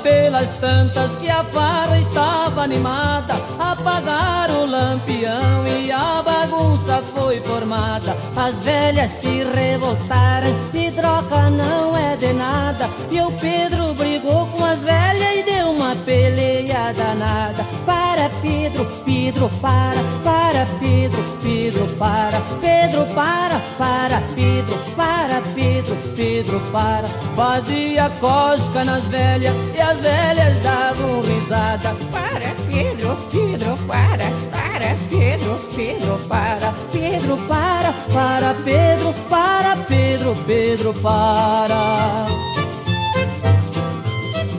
Pelas tantas que a farra estava animada, apagaram o lampião e a bagunça foi formada. As velhas se revoltaram e troca não é de nada. E o Pedro brigou com as velhas e deu uma peleia danada. Para Pedro, Pedro para, para Pedro, Pedro para, Pedro para, para Pedro, para Pedro, Pedro para. Fazia cosca nas velhas e as velhas davam risada. Para, Pedro, Pedro, para, para, Pedro, Pedro, para, Pedro para, para Pedro, para Pedro, Pedro para.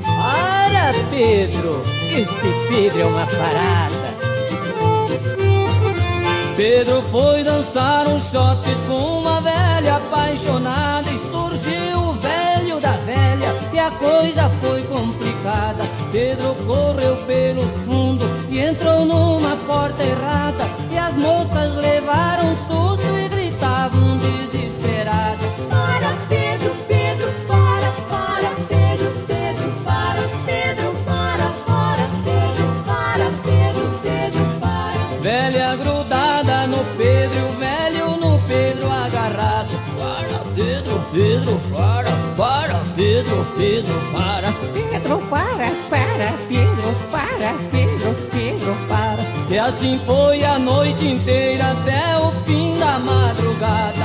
Para Pedro, este Pedro é uma parada. Pedro foi dançar uns shots com uma velha apaixonada e surgiu o velho da velha e a coisa foi complicada. Pedro correu pelo fundo e entrou numa porta errada e as moças levaram susto Pedro, Pedro, para. Pedro, para, para, Pedro, para, Pedro, Pedro, para. E assim foi a noite inteira até o fim da madrugada.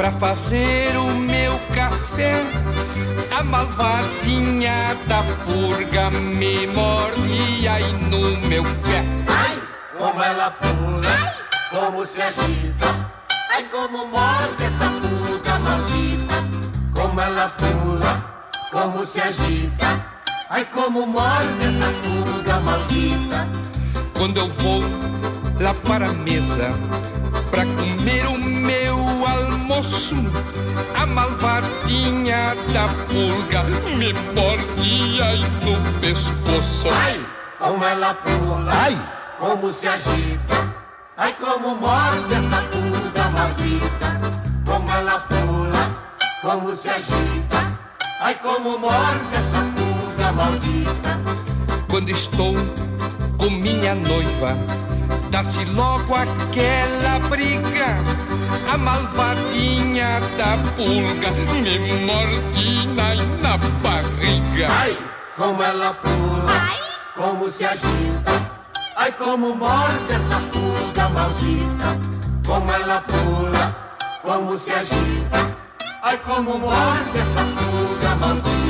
Para fazer o meu café, a malvadinha da purga me mordia aí no meu pé. Ai, como ela pula, como se agita. Ai, como morde essa pulga maldita. Como ela pula, como se agita. Ai, como morde essa pulga maldita. Quando eu vou lá para a mesa para comer o meu almoço, a malvadinha da pulga me mordia aí no pescoço. Ai, como ela pula, ai, como se agita. Ai, como morde essa pulga maldita. Como ela pula, como se agita. Ai, como morde essa pulga maldita. Quando estou com minha noiva, dá-se logo aquela briga. A malvadinha da pulga me morde aí na barriga. Ai, como ela pula, ai, como se agita. Ai, como morde essa pulga maldita. Como ela pula, como se agita. Ai, como morde essa pulga maldita.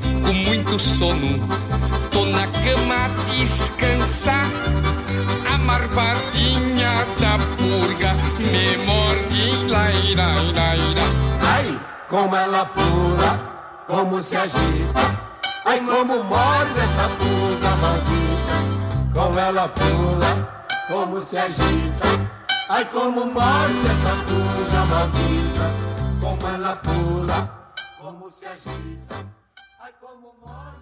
com muito sono, tô na cama a descansar. A marvadinha da purga me morde, lai, lai, lai, lai. Ai, como ela pula, como se agita. Ai, como morde essa pulga maldita. Como ela pula, como se agita. Ai, como morde essa pulga maldita, como ela pula, como se agita. Ai,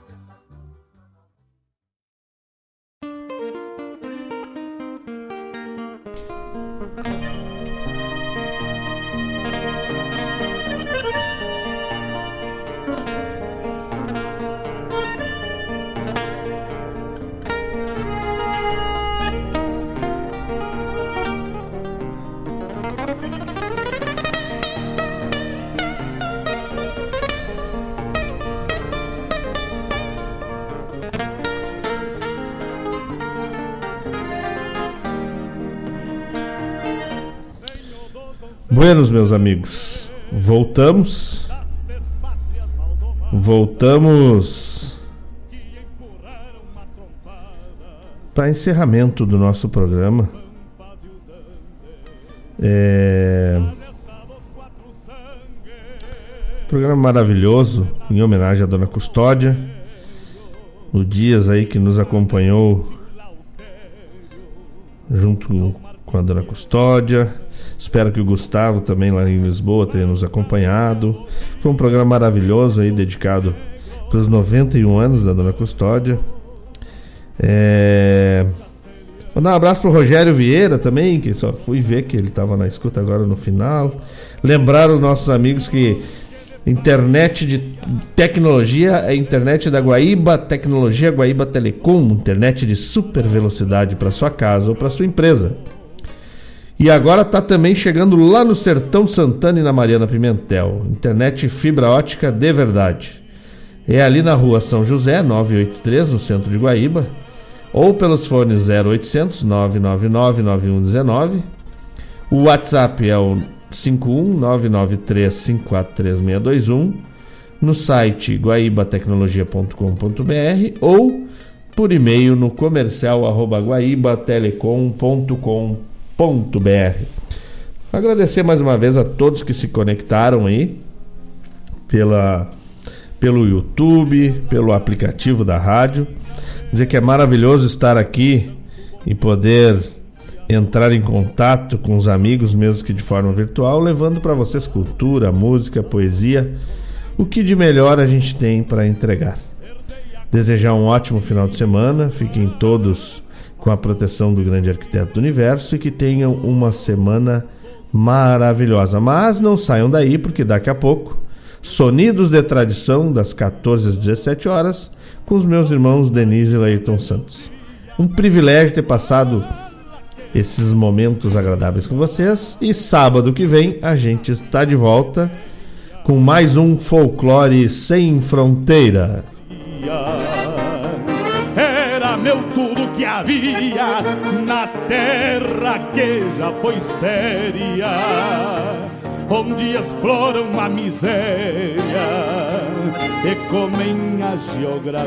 Buenos, meus amigos. Voltamos. Voltamos para encerramento do nosso programa. É... Programa maravilhoso em homenagem à Dona Custódia. O Dias aí que nos acompanhou junto com a Dona Custódia. Espero que o Gustavo também lá em Lisboa tenha nos acompanhado. Foi um programa maravilhoso aí, dedicado para os 91 anos da Dona Custódia. É... Mandar um abraço pro Rogério Vieira também, que só fui ver que ele estava na escuta agora no final. Lembrar os nossos amigos que internet de tecnologia é internet da Guaíba, tecnologia Guaíba Telecom, internet de super velocidade para sua casa ou para sua empresa. E agora está também chegando lá no Sertão Santana e na Mariana Pimentel. Internet fibra ótica de verdade. É ali na rua São José, 983, no centro de Guaíba. Ou pelos fones 0800 999 9119. O WhatsApp é o 51993543621. No site guaibatecnologia.com.br ou por e-mail no comercial arroba guaibatelecom.com.br Agradecer mais uma vez a todos que se conectaram aí pela, pelo YouTube, pelo aplicativo da rádio. Dizer que é maravilhoso estar aqui e poder entrar em contato com os amigos, mesmo que de forma virtual, levando para vocês cultura, música, poesia, o que de melhor a gente tem para entregar. Desejar um ótimo final de semana, fiquem todos com a proteção do grande arquiteto do universo e que tenham uma semana maravilhosa. Mas não saiam daí, porque daqui a pouco, Sonidos de Tradição, das 14 às 17 horas, com os meus irmãos Denise e Laírton Santos. Um privilégio ter passado esses momentos agradáveis com vocês. E sábado que vem a gente está de volta com mais um Folclore Sem Fronteira. Era meu tudo que havia na terra que já foi séria, onde exploram a miséria e comem a geografia.